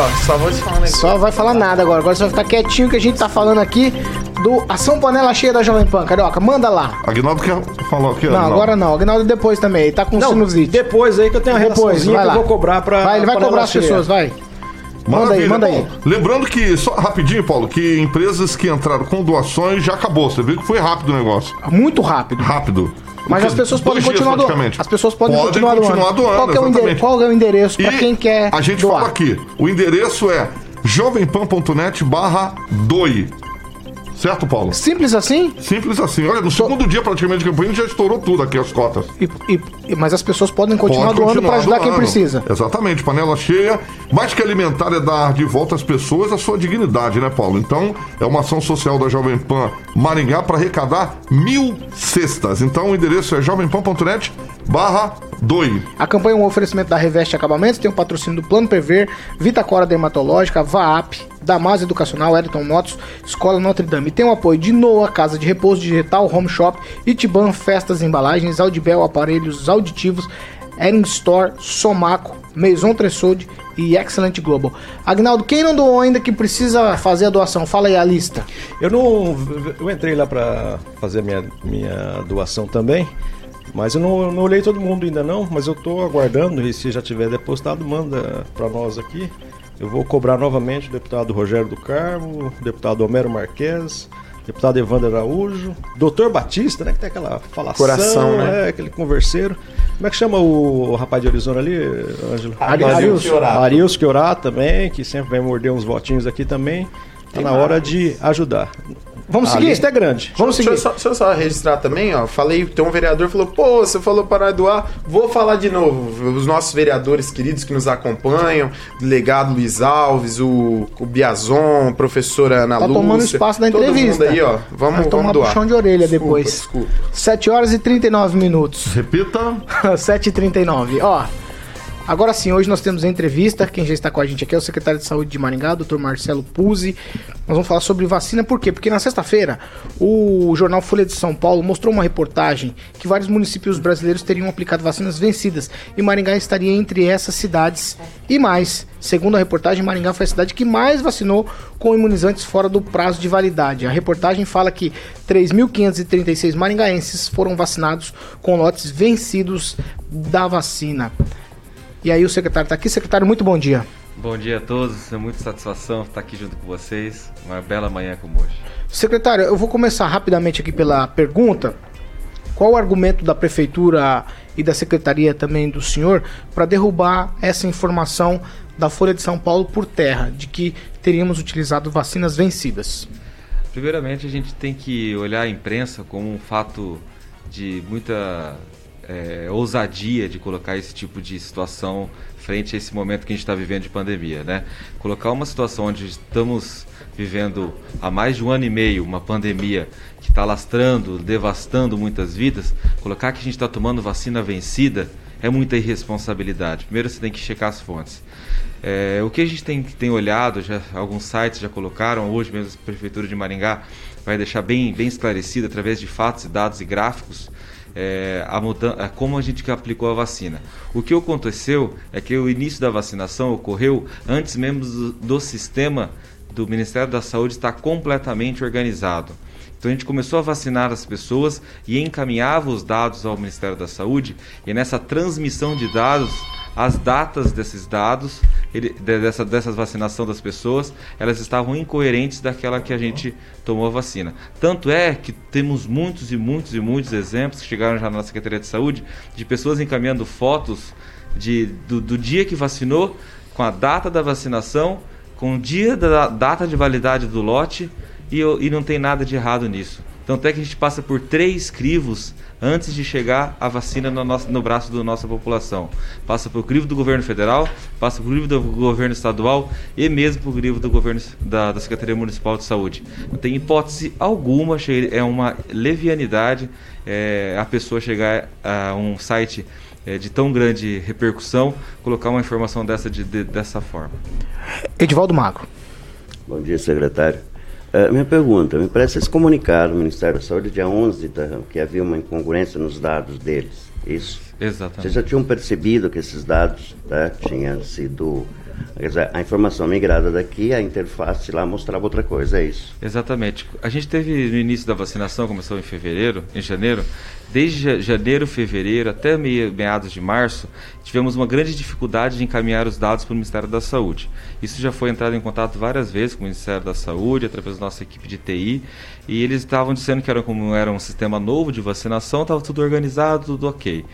Ó, só vou te falar um negócio. Só vai falar nada agora. Agora você vai ficar quietinho que a gente tá falando aqui do Ação Panela Cheia da Jovem Pan. Carioca, manda lá. Aguinaldo quer falar o que? Não, agora não. Agnaldo depois também. Ele tá com Não, sinusite. depois aí que eu tenho uma Depois, relaçãozinha vai que lá. eu vou cobrar pra. Vai, ele vai cobrar as cheia. pessoas, vai. Manda aí, manda aí. Bom, Lembrando que, só rapidinho, Paulo, que empresas que entraram com doações já acabou. Você viu que foi rápido o negócio. Muito rápido. Rápido. Mas as pessoas podem dias, continuar doando. As pessoas podem, Podem continuar, continuar doando. doando, Qual, que é o endere- exatamente. qual é o endereço pra E quem quer A gente doar? fala aqui. O endereço é jovempan.net barra doi. Certo, Paulo? Simples assim? Simples assim. Olha, no segundo dia praticamente de campanha já estourou tudo aqui as cotas. E- e- mas as pessoas podem continuar Pode doando pra ajudar quem doando. precisa. Exatamente, panela cheia. Mais que alimentar é dar de volta às pessoas a sua dignidade, né, Paulo? Então, é uma ação social da Jovem Pan Maringá para arrecadar mil cestas. Então, o endereço é jovempan.net barra doi. A campanha é um oferecimento da Reveste Acabamentos, tem o patrocínio do Plano Prever, Vitacora Dermatológica, VAAP, Damas Educacional, Eriton Motos, Escola Notre Dame. E tem o apoio de Noa, Casa de Repouso Digital, Home Shop, Itiban, Festas Embalagens, Audibel, Aparelhos Auditivos, Ering Store, Somaco, Maison Tressoud e Excellent Global. Agnaldo, quem não doou ainda que precisa fazer a doação? Fala aí a lista. Eu não. Eu entrei lá pra fazer a minha, minha doação também. Mas eu não, não olhei todo mundo ainda não, mas eu tô aguardando e se já tiver depositado, manda pra nós aqui. Eu vou cobrar novamente o deputado Rogério do Carmo, o deputado Homero Marques, deputado Evandro Araújo, doutor Batista, né, que tem aquela falação, Coração, né? é, aquele converseiro. Como é que chama o, rapaz de Arizona ali, Ângelo? Ari- Arilson Chiorato. Arilson Chiorato também, que sempre vem morder uns votinhos aqui também. Tá na hora de ajudar. Vamos a seguir? lista é grande. Vamos deixa, seguir. eu só, deixa eu só registrar também, ó. Falei, tem um vereador que falou, pô, você falou para doar. Vou falar de novo. Os nossos vereadores queridos que nos acompanham, delegado Luiz Alves, o, o Biazon, professora Ana Tá Lúcia. tomando espaço da todo entrevista. mundo aí, ó. Vamos, Vai tomar vamos doar. puxão de orelha Desculpa, depois. Desculpa. 7 horas e 39 minutos. Repita. [LAUGHS] 7h39. Ó, agora sim, hoje nós temos a entrevista. Quem já está com a gente aqui é o secretário de Saúde de Maringá, Dr. Marcelo Puzzi. Nós vamos falar sobre vacina, por quê? Porque na sexta-feira, o jornal Folha de São Paulo mostrou uma reportagem que vários municípios brasileiros teriam aplicado vacinas vencidas e Maringá estaria entre essas cidades e mais. Segundo a reportagem, Maringá foi a cidade que mais vacinou com imunizantes fora do prazo de validade. A reportagem fala que 3.536 maringaenses foram vacinados com lotes vencidos da vacina. E aí o secretário está aqui. Secretário, muito bom dia. Bom dia a todos, é muita satisfação estar aqui junto com vocês. Uma bela manhã como hoje. Secretário, eu vou começar rapidamente aqui pela pergunta. Qual o argumento da prefeitura e da secretaria também do senhor para derrubar essa informação da Folha de São Paulo por terra de que teríamos utilizado vacinas vencidas? Primeiramente, a gente tem que olhar a imprensa como um fato de muita é, ousadia de colocar esse tipo de situação frente a esse momento que a gente está vivendo de pandemia, né? Colocar uma situação onde estamos vivendo há mais de um ano e meio uma pandemia que está lastrando, devastando muitas vidas, colocar que a gente está tomando vacina vencida é muita irresponsabilidade. Primeiro você tem que checar as fontes. É, o que a gente tem, tem olhado, já, alguns sites já colocaram, hoje mesmo a Prefeitura de Maringá vai deixar bem, bem esclarecido através de fatos e dados e gráficos é, a mudan a como a gente aplicou a vacina. O que aconteceu é que o início da vacinação ocorreu antes mesmo do, do sistema do Ministério da Saúde estar completamente organizado. Então a gente começou a vacinar as pessoas e encaminhava os dados ao Ministério da Saúde e nessa transmissão de dados as datas desses dados, ele, dessa, dessas vacinação das pessoas, elas estavam incoerentes daquela que a gente tomou a vacina. Tanto é que temos muitos e muitos e muitos exemplos que chegaram já na Secretaria de Saúde de pessoas encaminhando fotos de, do, do dia que vacinou, com a data da vacinação, com o dia da data de validade do lote e, e não tem nada de errado nisso. Tanto é que a gente passa por três crivos antes de chegar a vacina no, nosso, no braço da nossa população. Passa pelo crivo do governo federal, passa pelo crivo do governo estadual e mesmo pelo crivo do governo da, da Secretaria Municipal de Saúde. Não tem hipótese alguma, é uma levianidade é, a pessoa chegar a um site é, de tão grande repercussão, colocar uma informação dessa de, de, dessa forma. Edivaldo Magro. Bom dia, secretário. Uh, minha pergunta, me parece que vocês comunicaram ao Ministério da Saúde dia 11 tá, que havia uma incongruência nos dados deles, isso? Exatamente. Vocês já tinham percebido que esses dados tá, tinham sido a informação migrada daqui, a interface lá mostrava outra coisa, é isso. Exatamente. A gente teve no início da vacinação, começou em fevereiro, em janeiro, desde janeiro, fevereiro até meados de março, tivemos uma grande dificuldade de encaminhar os dados para o Ministério da Saúde. Isso já foi entrado em contato várias vezes com o Ministério da Saúde, através da nossa equipe de TI, e eles estavam dizendo que era como era um sistema novo de vacinação, estava tudo organizado, tudo ok.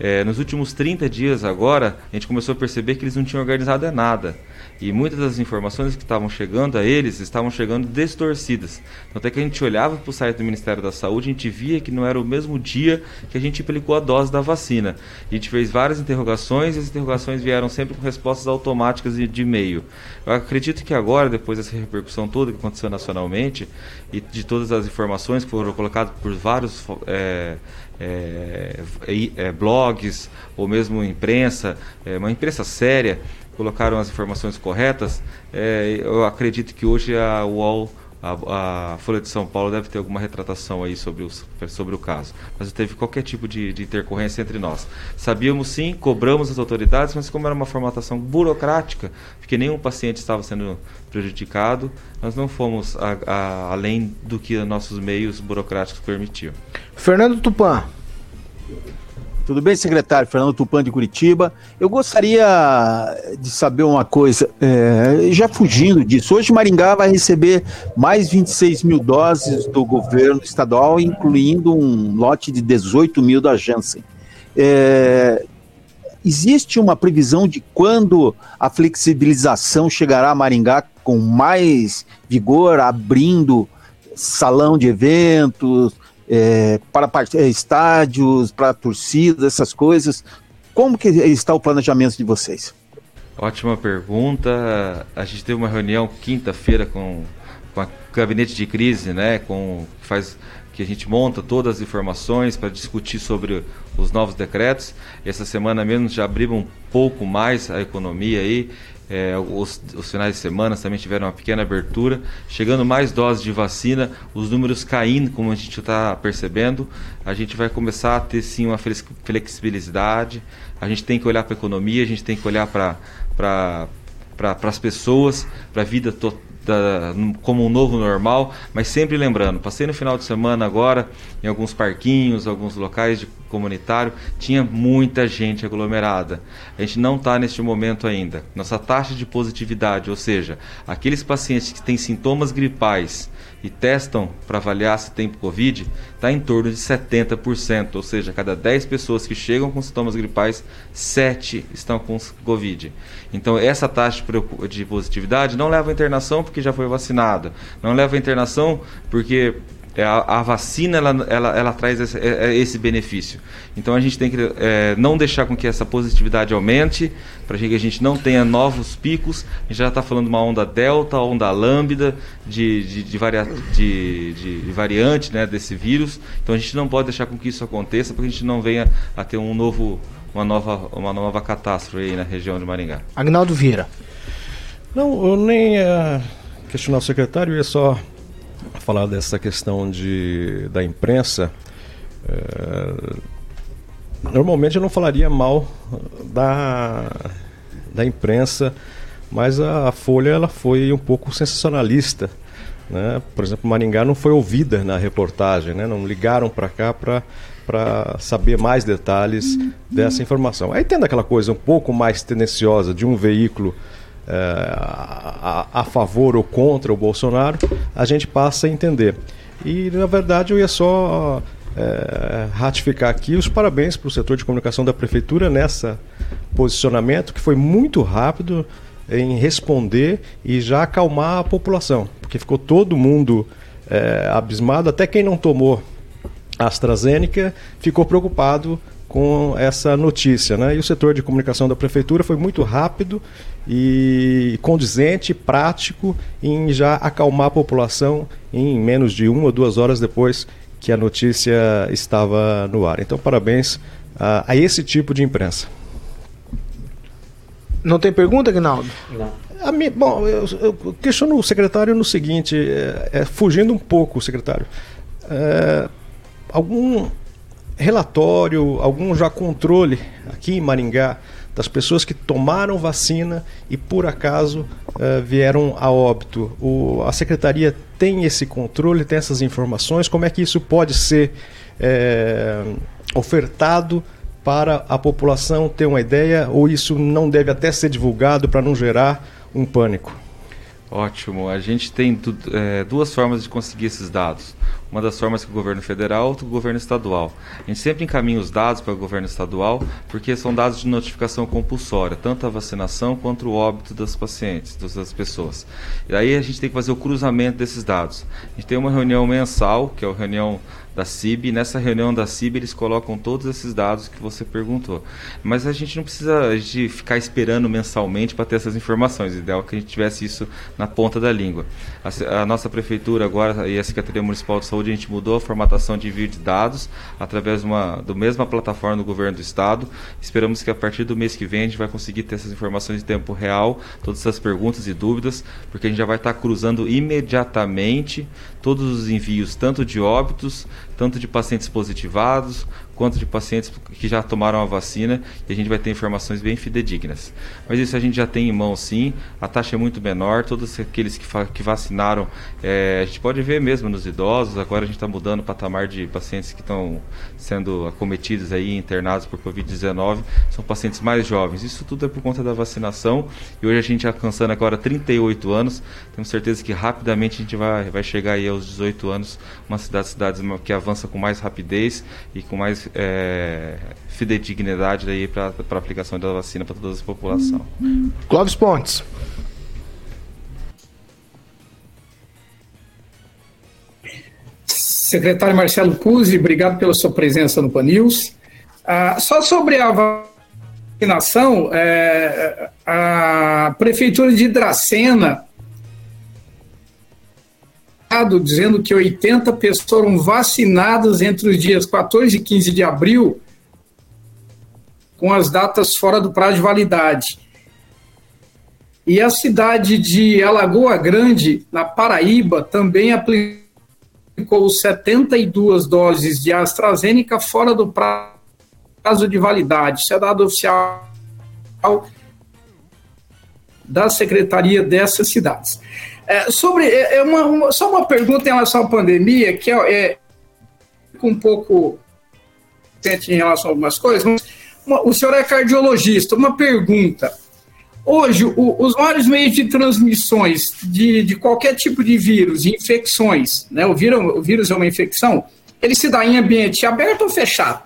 É, nos últimos 30 dias agora, a gente começou a perceber que eles não tinham organizado nada. E muitas das informações que estavam chegando a eles estavam chegando distorcidas. Então, até que a gente olhava para o site do Ministério da Saúde, a gente via que não era o mesmo dia que a gente aplicou a dose da vacina. A gente fez várias interrogações e as interrogações vieram sempre com respostas automáticas de e-mail. Eu acredito que agora, depois dessa repercussão toda que aconteceu nacionalmente e de todas as informações que foram colocadas por vários é, é, é, blogs ou mesmo imprensa, é, uma imprensa séria, colocaram as informações corretas, é, eu acredito que hoje a UOL, a, a, Folha de São Paulo deve ter alguma retratação aí sobre, os, sobre o caso. Mas não teve qualquer tipo de, de intercorrência entre nós. Sabíamos sim, cobramos as autoridades, mas como era uma formatação burocrática, porque nenhum paciente estava sendo prejudicado, nós não fomos a, a, além do que nossos meios burocráticos permitiam. Fernando Tupan. Tudo bem, secretário? Fernando Tupan de Curitiba. Eu gostaria de saber uma coisa, é, já fugindo disso. Hoje Maringá vai receber mais 26 mil doses do governo estadual, incluindo um lote de 18 mil da Janssen. É, existe uma previsão de quando a flexibilização chegará a Maringá com mais vigor, abrindo salão de eventos, é, para é, estádios, para torcidas, essas coisas. Como que está o planejamento de vocês? Ótima pergunta. A gente teve uma reunião quinta-feira com, com o gabinete de crise, né? Com faz que a gente monta todas as informações para discutir sobre os novos decretos. Essa semana mesmo já abrimos um pouco mais a economia aí é, os, os, finais de semana também tiveram uma pequena abertura, chegando mais doses de vacina, os números caindo, como a gente está percebendo, a gente vai começar a ter sim uma flexibilidade, a gente tem que olhar para a economia, a gente tem que olhar para pra, as pessoas, para a vida total da, como um novo normal, mas sempre lembrando, passei no final de semana agora em alguns parquinhos, alguns locais de comunitário, tinha muita gente aglomerada. A gente não está neste momento ainda. Nossa taxa de positividade, ou seja, aqueles pacientes que têm sintomas gripais e testam para avaliar se tem Covid, está em torno de 70%, ou seja, cada 10 pessoas que chegam com sintomas gripais, 7 estão com Covid. Então, essa taxa de positividade não leva à internação porque já foi vacinado, não leva à internação porque é, a, a, vacina ela, ela, ela traz esse, é, é esse, benefício. Então a gente tem que é, não deixar com que essa positividade aumente, para que a gente não tenha novos picos. A gente já está falando de uma onda delta, onda lambda, de, de, de, varia, de, de, variante né, desse vírus. Então a gente não pode deixar com que isso aconteça, para que a gente não venha a ter um novo, uma, nova, uma nova catástrofe aí na região de Maringá. Agnaldo Vieira. Não, eu nem ia questionar o secretário, ia só falar dessa questão de, da imprensa, é, normalmente eu não falaria mal da, da imprensa, mas a, a, Folha ela foi um pouco sensacionalista. Né? Por exemplo, Maringá não foi ouvida na reportagem, né? não ligaram para cá para para saber mais detalhes dessa informação. Aí tendo aquela coisa um pouco mais tendenciosa de um veículo é, a, a, favor ou contra o Bolsonaro, a gente passa a entender. E, na verdade, eu ia só é, ratificar aqui os parabéns para o setor de comunicação da Prefeitura nessa posicionamento, que foi muito rápido em responder e já acalmar a população, porque ficou todo mundo é, abismado, até quem não tomou AstraZeneca ficou preocupado com essa notícia. Né? E o setor de comunicação da prefeitura foi muito rápido e condizente, prático em já acalmar a população em menos de uma ou duas horas depois que a notícia estava no ar. Então, parabéns a, a esse tipo de imprensa. Não tem pergunta, Guinaldo? Não. A mim, bom, eu, eu, questiono o secretário no seguinte, é, é, fugindo um pouco, secretário. É, algum relatório, algum já controle aqui em Maringá das pessoas que tomaram vacina e por acaso uh, vieram a óbito. O, a secretaria tem esse controle, tem essas informações? Como é que isso pode ser é, ofertado para a população ter uma ideia ou isso não deve até ser divulgado para não gerar um pânico? Ótimo. A gente tem é, duas formas de conseguir esses dados. Uma das formas que o governo federal, outra o governo estadual. A gente sempre encaminha os dados para o governo estadual porque são dados de notificação compulsória, tanto a vacinação quanto o óbito das pacientes, das pessoas. E aí a gente tem que fazer o cruzamento desses dados. A gente tem uma reunião mensal, que é a reunião da CIB. Nessa reunião da CIB, eles colocam todos esses dados que você perguntou. Mas a gente não precisa de ficar esperando mensalmente para ter essas informações. O ideal é que a gente tivesse isso na ponta da língua. A, a, nossa prefeitura agora e a Secretaria Municipal de Saúde, a gente mudou a formatação de envio de dados através uma do mesma plataforma do governo do estado. Esperamos que a partir do mês que vem a gente vai conseguir ter essas informações em tempo real, todas essas perguntas e dúvidas, porque a gente já vai estar cruzando imediatamente todos os envios, tanto de óbitos, tanto de pacientes positivados, quanto de pacientes que já tomaram a vacina e a gente vai ter informações bem fidedignas. Mas isso a gente já tem em mão sim, a taxa é muito menor, todos aqueles que, que vacinaram, é, a gente pode ver mesmo nos idosos, agora a gente está mudando o patamar de pacientes que estão sendo acometidos aí, internados por Covid-19, são pacientes mais jovens. Isso tudo é por conta da vacinação. E hoje a gente alcançando agora 38 anos, temos certeza que rapidamente a gente vai, vai chegar aí aos 18 anos, uma cidade, cidades que avança com mais rapidez e com mais é, fidedignidade para a aplicação da vacina para toda a população. Clóvis Pontes. Secretário Marcelo Puzzi, obrigado pela sua presença no Panils. Ah, só sobre a vacinação, é, a Prefeitura de Dracena dizendo que 80 pessoas foram vacinadas entre os dias 14 e 15 de abril, com as datas fora do prazo de validade. E a cidade de Alagoa Grande, na Paraíba, também aplicou 72 doses de AstraZeneca fora do prazo de validade. Isso é dado oficial da secretaria dessas cidades. É, sobre é, é uma, uma, só uma pergunta em relação à pandemia, que é, é um pouco em relação a algumas coisas. Mas uma, o senhor é cardiologista. Uma pergunta. Hoje, o, os maiores meios de transmissões de, de qualquer tipo de vírus, infecções, né? o, vírus, o vírus é uma infecção, ele se dá em ambiente aberto ou fechado?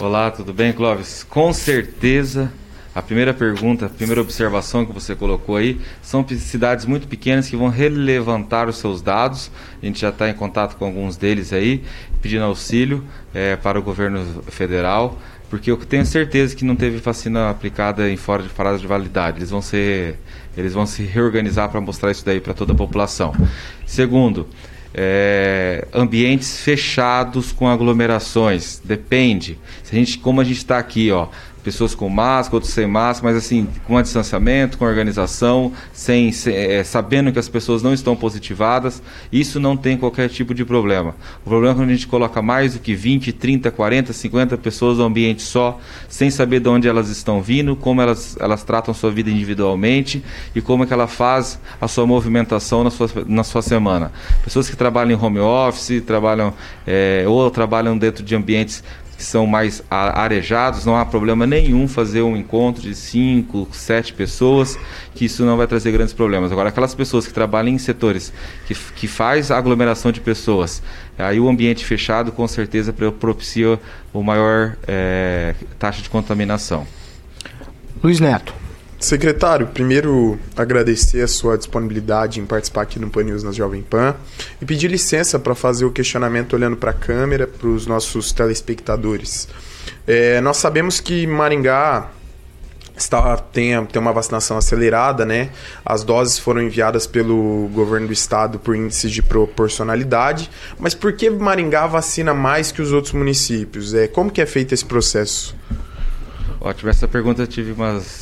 Olá, tudo bem, Clóvis? Com certeza a primeira pergunta, a primeira observação que você colocou aí, são cidades muito pequenas que vão relevantar os seus dados. A gente já está em contato com alguns deles aí, pedindo auxílio é, para o governo federal, porque eu tenho certeza que não teve vacina aplicada em fora de prazo de validade. Eles vão ser, eles vão se reorganizar para mostrar isso daí para toda a população. Segundo, é, ambientes fechados com aglomerações. Depende. Se a gente, como a gente está aqui, ó, pessoas com máscara, outros sem máscara, mas assim, com um distanciamento, com organização, sem, sem é, sabendo que as pessoas não estão positivadas, isso não tem qualquer tipo de problema. O problema é quando a gente coloca mais do que 20, 30, 40, 50 pessoas no ambiente só, sem saber de onde elas estão vindo, como elas, elas tratam sua vida individualmente e como é que ela faz a sua movimentação na sua, na sua semana. Pessoas que trabalham em home office, trabalham é, ou trabalham dentro de ambientes que são mais arejados, não há problema nenhum fazer um encontro de cinco, sete pessoas, que isso não vai trazer grandes problemas. Agora, aquelas pessoas que trabalham em setores que, que faz aglomeração de pessoas, aí o ambiente fechado com certeza propicia o maior é, taxa de contaminação. Luiz Neto. Secretário, primeiro agradecer a sua disponibilidade em participar aqui no Pan News na Jovem Pan e pedir licença para fazer o questionamento olhando para a câmera para os nossos telespectadores. É, nós sabemos que Maringá está, tem, tem uma vacinação acelerada, né? As doses foram enviadas pelo governo do estado por índices de proporcionalidade, mas por que Maringá vacina mais que os outros municípios? É, como que é feito esse processo? Ótimo, essa pergunta eu tive umas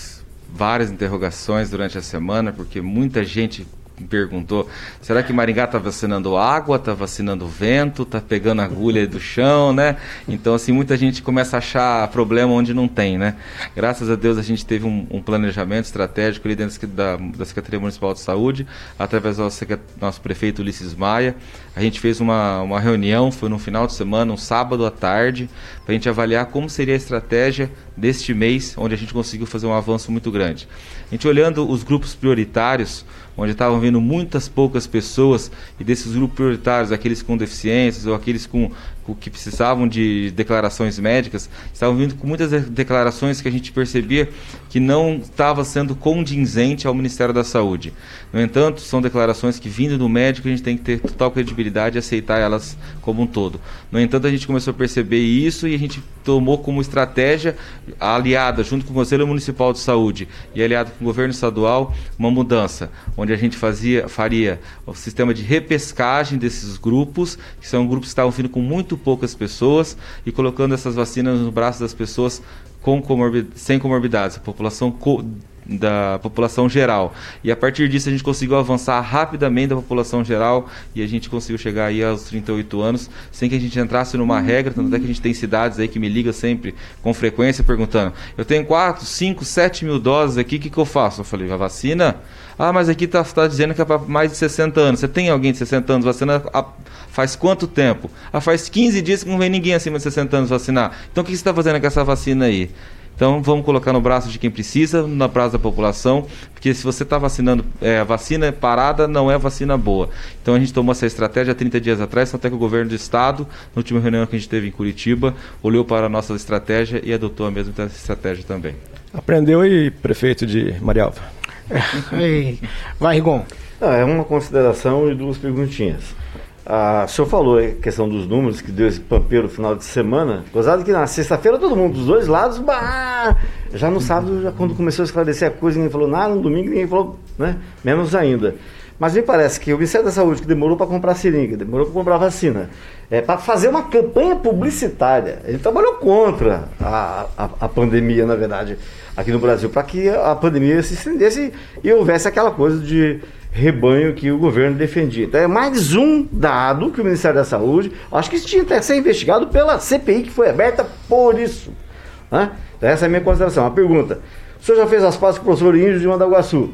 várias interrogações durante a semana, porque muita gente perguntou: será que Maringá está vacinando água, está vacinando vento, está pegando agulha do chão, né? Então, assim, muita gente começa a achar problema onde não tem, né? Graças a Deus a gente teve um, um planejamento estratégico ali dentro da, da Secretaria Municipal de Saúde, através do nosso, prefeito Ulisses Maia. A gente fez uma, uma reunião, foi no final de semana, um sábado à tarde, para a gente avaliar como seria a estratégia deste mês, onde a gente conseguiu fazer um avanço muito grande. A gente olhando os grupos prioritários, onde estavam vindo muitas poucas pessoas, e desses grupos prioritários, aqueles com deficiências ou aqueles com, que precisavam de declarações médicas, estavam vindo com muitas declarações que a gente percebia que não estava sendo condizente ao Ministério da Saúde. No entanto, são declarações que, vindo do médico, a gente tem que ter total credibilidade e aceitar elas como um todo. No entanto, a gente começou a perceber isso e a gente tomou como estratégia, aliada junto com o Conselho Municipal de Saúde e aliado com o governo estadual, uma mudança, onde a gente fazia, faria o sistema de repescagem desses grupos, que são grupos que estavam vindo com muito poucas pessoas, e colocando essas vacinas no braço das pessoas com comorbid sem comorbidades, a população co da população geral. E a partir disso a gente conseguiu avançar rapidamente da população geral e a gente conseguiu chegar aí aos 38 anos sem que a gente entrasse numa regra, tanto é que a gente tem cidades aí que me ligam sempre com frequência perguntando, eu tenho 4, 5, 7 mil doses aqui, o que, que eu faço? Eu falei, a vacina? Ah, mas aqui está tá dizendo que é para mais de 60 anos. Você tem alguém de 60 anos vacinando? faz quanto tempo? Ah, faz 15 dias que não vem ninguém acima de 60 anos vacinar. Então o que você está fazendo com essa vacina aí? Então vamos colocar no braço de quem precisa, no braço da população, porque se você está vacinando, é, a vacina parada não é vacina boa. Então a gente tomou essa estratégia há 30 dias atrás, até que o governo do estado, na última reunião que a gente teve em Curitiba, olhou para a nossa estratégia e adotou a mesma estratégia também. Aprendeu aí, prefeito de Marialva. [LAUGHS] Vai, Rigon. é uma consideração e duas perguntinhas. Ah, o senhor falou a questão dos números que deu esse pampeiro no final de semana. Gozado que na sexta-feira todo mundo, dos dois lados, bah, já no sábado, já quando começou a esclarecer a coisa, ninguém falou nada, no domingo ninguém falou, né? Menos ainda. Mas me parece que o Ministério da Saúde, que demorou para comprar seringa, demorou para comprar vacina, é, para fazer uma campanha publicitária, ele trabalhou contra a, a, a pandemia, na verdade, aqui no Brasil, para que a pandemia se estendesse e houvesse aquela coisa de rebanho que o governo defendia. Então é mais um dado que o Ministério da Saúde, acho que isso tinha que ser investigado pela CPI que foi aberta por isso. Né? Então, essa é a minha consideração. A pergunta: o senhor já fez as pazes com o professor Índio de Mandaguaçu?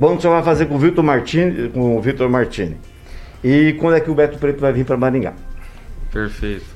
O senhor vai fazer com o Vitor Martini, com o Vitor Martini? E quando é que o Beto Preto vai vir para Maringá? Perfeito.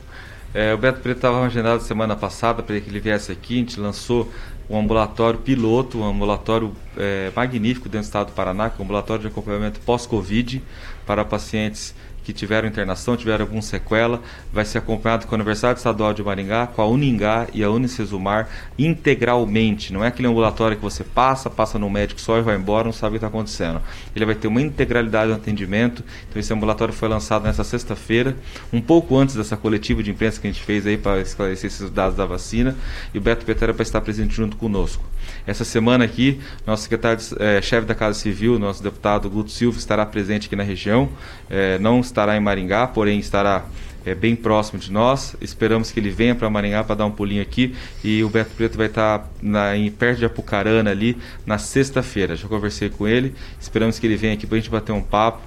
É, o Beto Preto estava agendado semana passada para que ele viesse aqui, a gente lançou um ambulatório piloto, um ambulatório é, magnífico dentro do estado do Paraná, que é um ambulatório de acompanhamento pós-Covid para pacientes que tiveram internação, tiveram alguma sequela, vai ser acompanhado com a Universidade Estadual de Maringá, com a Uningá e a Unicesumar integralmente. Não é aquele ambulatório que você passa, passa no médico só e vai embora, não sabe o que está acontecendo. Ele vai ter uma integralidade no atendimento. Então esse ambulatório foi lançado nessa sexta-feira, um pouco antes dessa coletiva de imprensa que a gente fez aí para esclarecer esses dados da vacina. E o Beto Petera vai estar presente junto conosco. Essa semana aqui, nosso secretário-chefe eh, da Casa Civil, nosso deputado Guto Silva, estará presente aqui na região. Eh, não estará em Maringá, porém estará é, bem próximo de nós. Esperamos que ele venha para Maringá para dar um pulinho aqui. E o Beto Preto vai estar tá na, em, perto de Apucarana ali na sexta-feira. Já conversei com ele. Esperamos que ele venha aqui para a gente bater um papo.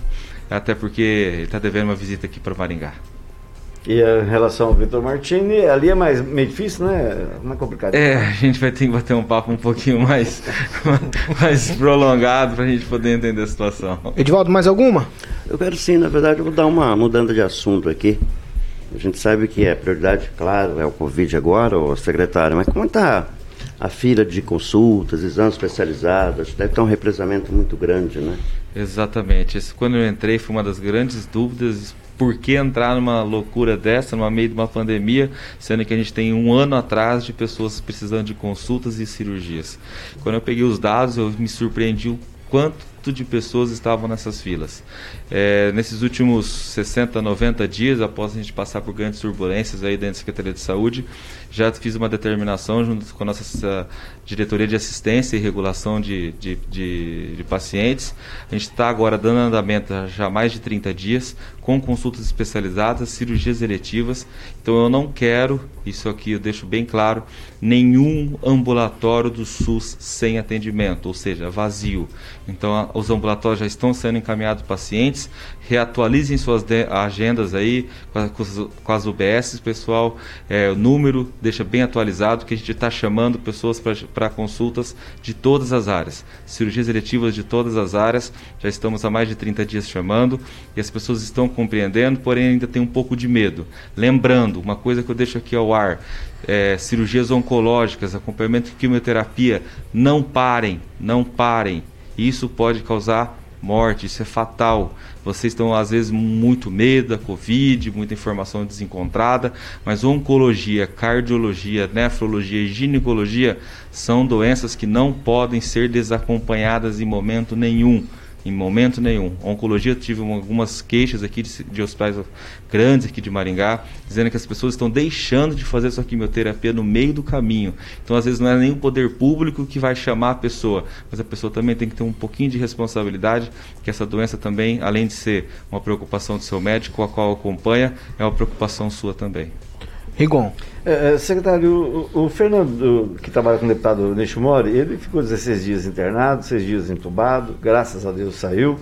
Até porque ele está devendo uma visita aqui para Maringá. E em relação ao Vitor Martini, ali é mais meio difícil, né? Mais complicado. É, a gente vai ter que bater um papo um pouquinho mais, [LAUGHS] mais prolongado para a gente poder entender a situação. Edivaldo, mais alguma? Eu quero sim, na verdade, eu vou dar uma mudando de assunto aqui. A gente sabe que é prioridade, claro, é o Covid agora, o secretário, mas como está a fila de consultas, exames especializados, deve ter um represamento muito grande, né? Exatamente. Esse, quando eu entrei foi uma das grandes dúvidas por que entrar numa loucura dessa, numa meio de uma pandemia, sendo que a gente tem um ano atrás de pessoas precisando de consultas e cirurgias. Quando eu peguei os dados, eu me surpreendi o quanto de pessoas estavam nessas filas. É, nesses últimos 60, 90 dias, após a gente passar por grandes turbulências aí dentro da Secretaria de Saúde, já fiz uma determinação junto com a nossa diretoria de assistência e regulação de, de, de, de pacientes. A gente está agora dando andamento já há mais de 30 dias, com consultas especializadas, cirurgias eletivas. Então eu não quero, isso aqui eu deixo bem claro, nenhum ambulatório do SUS sem atendimento, ou seja, vazio. Então os ambulatórios já estão sendo encaminhados pacientes. Reatualizem suas agendas aí com, com as UBS, pessoal. É, o número deixa bem atualizado, que a gente está chamando pessoas para consultas de todas as áreas. Cirurgias eletivas de todas as áreas. Já estamos há mais de 30 dias chamando e as pessoas estão compreendendo, porém ainda tem um pouco de medo. Lembrando, uma coisa que eu deixo aqui ao ar: é, cirurgias oncológicas, acompanhamento de quimioterapia, não parem, não parem. Isso pode causar morte, isso é fatal. Vocês estão às vezes muito medo da Covid, muita informação desencontrada, mas oncologia, cardiologia, nefrologia e ginecologia são doenças que não podem ser desacompanhadas em momento nenhum em momento nenhum. Oncologia, tive algumas queixas aqui de, de, hospitais grandes aqui de Maringá, dizendo que as pessoas estão deixando de fazer sua quimioterapia no meio do caminho. Então, às vezes, não é nem o poder público que vai chamar a pessoa, mas a pessoa também tem que ter um pouquinho de responsabilidade, que essa doença também, além de ser uma preocupação do seu médico, a qual acompanha, é uma preocupação sua também. Rigon. É, secretário, o, o, Fernando, que trabalha com o deputado Nishimori, ele ficou 16 dias internado, 6 dias entubado, graças a Deus saiu,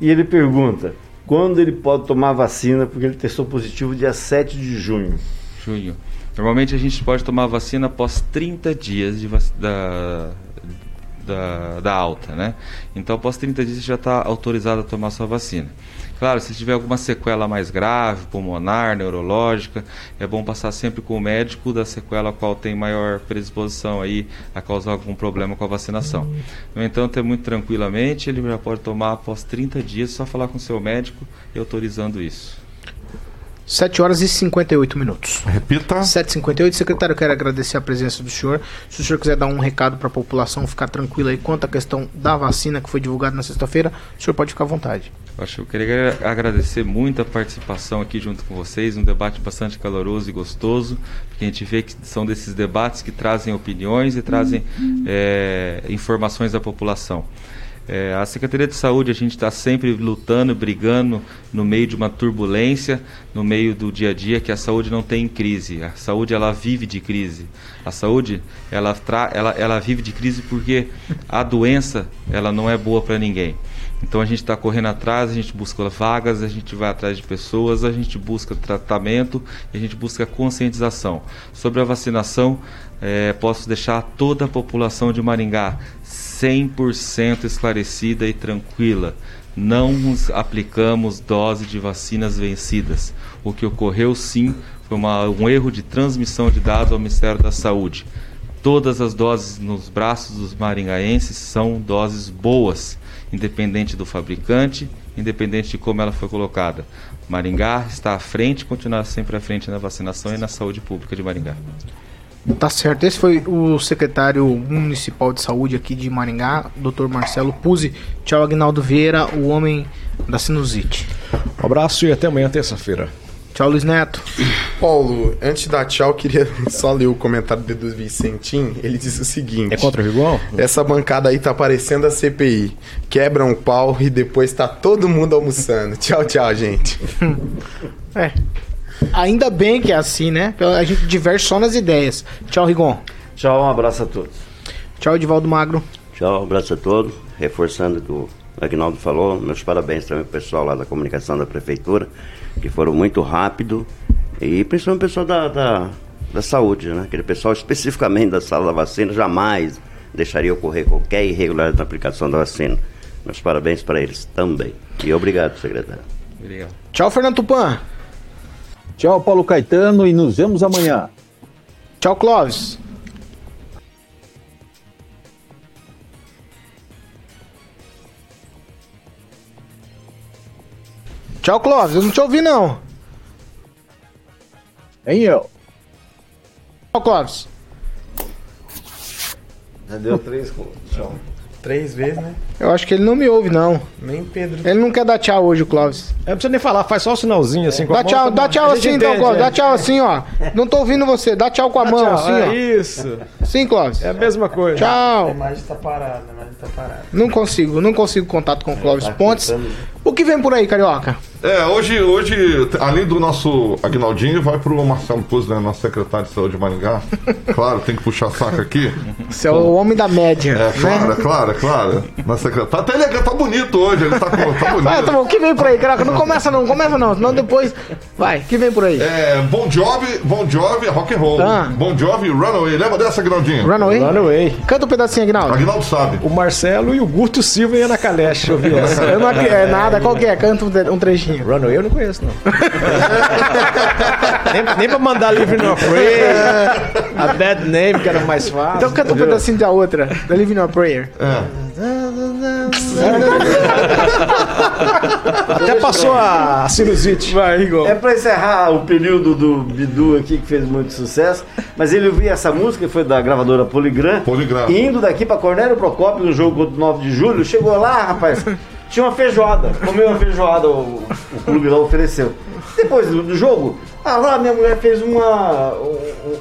e ele pergunta quando ele pode tomar vacina, porque ele testou positivo dia 7 de junho. Junho. Normalmente a gente pode tomar vacina após 30 dias de vac... da, da, da alta, né? Então após 30 dias você já está autorizado a tomar sua vacina. Claro, se tiver alguma sequela mais grave, pulmonar, neurológica, é bom passar sempre com o médico da sequela a qual tem maior predisposição aí a causar algum problema com a vacinação. No entanto, é muito tranquilamente, ele já pode tomar após 30 dias, só falar com o seu médico e autorizando isso. 7 horas e 58 minutos. Repita. 7h58. Secretário, eu quero agradecer a presença do senhor. Se o senhor quiser dar um recado para a população ficar tranquila aí quanto à questão da vacina que foi divulgada na sexta-feira, o senhor pode ficar à vontade. Acho que eu queria agradecer muito a participação aqui junto com vocês, um debate bastante caloroso e gostoso, porque a gente vê que são desses debates que trazem opiniões e trazem é, informações à população. É, a Secretaria de Saúde, a gente está sempre lutando, brigando no meio de uma turbulência, no meio do dia a dia, que a saúde não tem crise. A saúde, ela vive de crise. A saúde, ela, ela, ela vive de crise porque a doença, ela não é boa para ninguém. Então a gente está correndo atrás, a gente busca vagas, a gente vai atrás de pessoas, a gente busca tratamento, a gente busca conscientização. Sobre a vacinação, é, posso deixar toda a população de Maringá 100% esclarecida e tranquila. Não aplicamos dose de vacinas vencidas. O que ocorreu sim foi uma, um erro de transmissão de dados ao Ministério da Saúde. Todas as doses nos braços dos maringaenses são doses boas independente do fabricante, independente de como ela foi colocada. Maringá está à frente, continuar sempre à frente na vacinação e na saúde pública de Maringá. Tá certo. Esse foi o secretário municipal de saúde aqui de Maringá, Dr. Marcelo Puzzi. Tchau, Agnaldo Vieira, o homem da sinusite. Um abraço e até amanhã, terça-feira. Tchau, Luiz Neto. Paulo, antes de dar tchau, queria [LAUGHS] só ler o comentário do Vicentim. Ele disse o seguinte: É contra o Rigon? Essa bancada aí tá parecendo a CPI. Quebra um pau e depois tá todo mundo almoçando. tchau, tchau, gente. [LAUGHS] é. Ainda bem que é assim, né? A gente diverte só nas ideias. Tchau, Rigon. Tchau, um abraço a todos. Tchau, Edivaldo Magro. Tchau, um abraço a todos. Reforçando o que o Agnaldo falou, meus parabéns também ao pessoal lá da comunicação da prefeitura que foram muito rápido e principalmente o pessoal da, da, da, saúde, né? Aquele pessoal especificamente da sala da vacina jamais deixaria ocorrer qualquer irregularidade na aplicação da vacina. Meus parabéns para eles também. E obrigado, secretário. Obrigado. Tchau, Fernando Tupan. Tchau, Paulo Caetano, e nos vemos amanhã. Tchau, Clóvis. Tchau, Clóvis. Eu não te ouvi, não. Nem eu. Tchau, Clóvis. Já deu três. Tchau. Três vezes, né? Eu acho que ele não me ouve, não. Nem Pedro. Ele não quer dar tchau hoje, o Clóvis. É, não precisa nem falar, faz só o sinalzinho assim com dá a tchau, mão. Dá tchau assim então, entende, Clóvis. É. Dá tchau assim, ó. Não tô ouvindo você. Dá tchau com a dá mão, tchau. assim, é ó. Isso. Sim, Clóvis. É a mesma coisa. Tchau. A imagem tá parada, né? tá parado. Não consigo, não consigo contato com o Clóvis Pontes. O que vem por aí, Carioca? É, hoje, hoje, além do nosso Agnaldinho, vai pro Marcelo Puz, né, nosso secretário de saúde de Maringá. [LAUGHS] Claro, tem que puxar saco aqui. Você é o homem da média. É, claro, né? é claro, é claro. Na secretária. Até ele tá bonito hoje, ele tá, com- tá bonito. Ah, tá bom, o que vem por aí, Carioca? Não começa não, começa não, senão depois. Vai, o que vem por aí? É, Bon Jovi, Bon Jovi, rock and roll. Ah. Bon Jovi, Runaway. Lembra dessa, Agnaldinho? Runaway? Runaway. Canta um pedacinho, Agnaldo. Agnaldo sabe. O Marcelo e o Guto Silva iam na Caleche, eu vi essa. [LAUGHS] Eu não é nada, qual que é? Canta um, trechinho. Runaway eu não conheço, não. [LAUGHS] nem, nem pra mandar Livre No Afraid, a Bad Name, que era mais fácil. Então canta um pedacinho da outra, da Living No Prayer. É. Até passou a, sinusite. Vai, Igor. É pra encerrar o período do Bidu aqui, que fez muito sucesso, mas ele ouvia essa música, foi da gravadora Poligram. Poligram. Indo daqui pra Cornélio Procópio, no jogo contra o 9 de julho, chegou lá, rapaz, tinha uma feijoada. Comeu uma feijoada, o, o clube lá ofereceu. Depois do, do jogo, ah lá, minha mulher fez uma, um,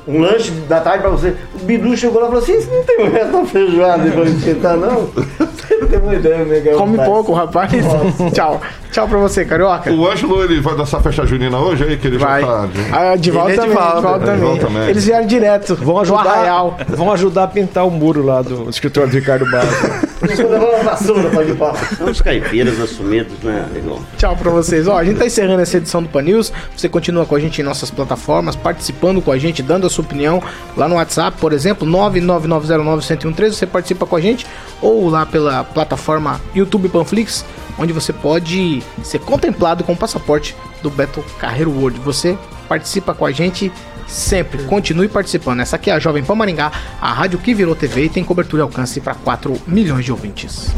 um lanche da tarde pra você. O Bidu chegou lá e falou assim: "Você não tem o resto da feijoada pra me esquentar, não? [LAUGHS] Você não tem uma ideia, legal. Come pouco, rapaz. [LAUGHS] Tchau. Tchau pra você, Carioca. O Ângelo, ele vai dançar festa junina hoje aí, que ele Vai. já tá... Ah, de volta Ele é de também, de volta. É, também. volta também. Eles vieram direto. Vão ajudar, vão ajudar a pintar o muro lá do escritório do Ricardo Barros. [LAUGHS] Os caipiras assumidos, né, Igor? Tchau pra vocês. Ó, a gente tá encerrando essa edição do Pan News. Você continua com a gente em nossas plataformas, participando com a gente, dando a sua opinião lá no WhatsApp, por exemplo, 99909-1013. Você participa com a gente ou lá pela plataforma YouTube Panflix, onde você pode ser contemplado com o passaporte do Beto Carreiro World. Você participa com a gente sempre. Continue participando. Essa aqui é a Jovem Pan Maringá, a rádio que virou TV e tem cobertura e alcance para 4 milhões de ouvintes.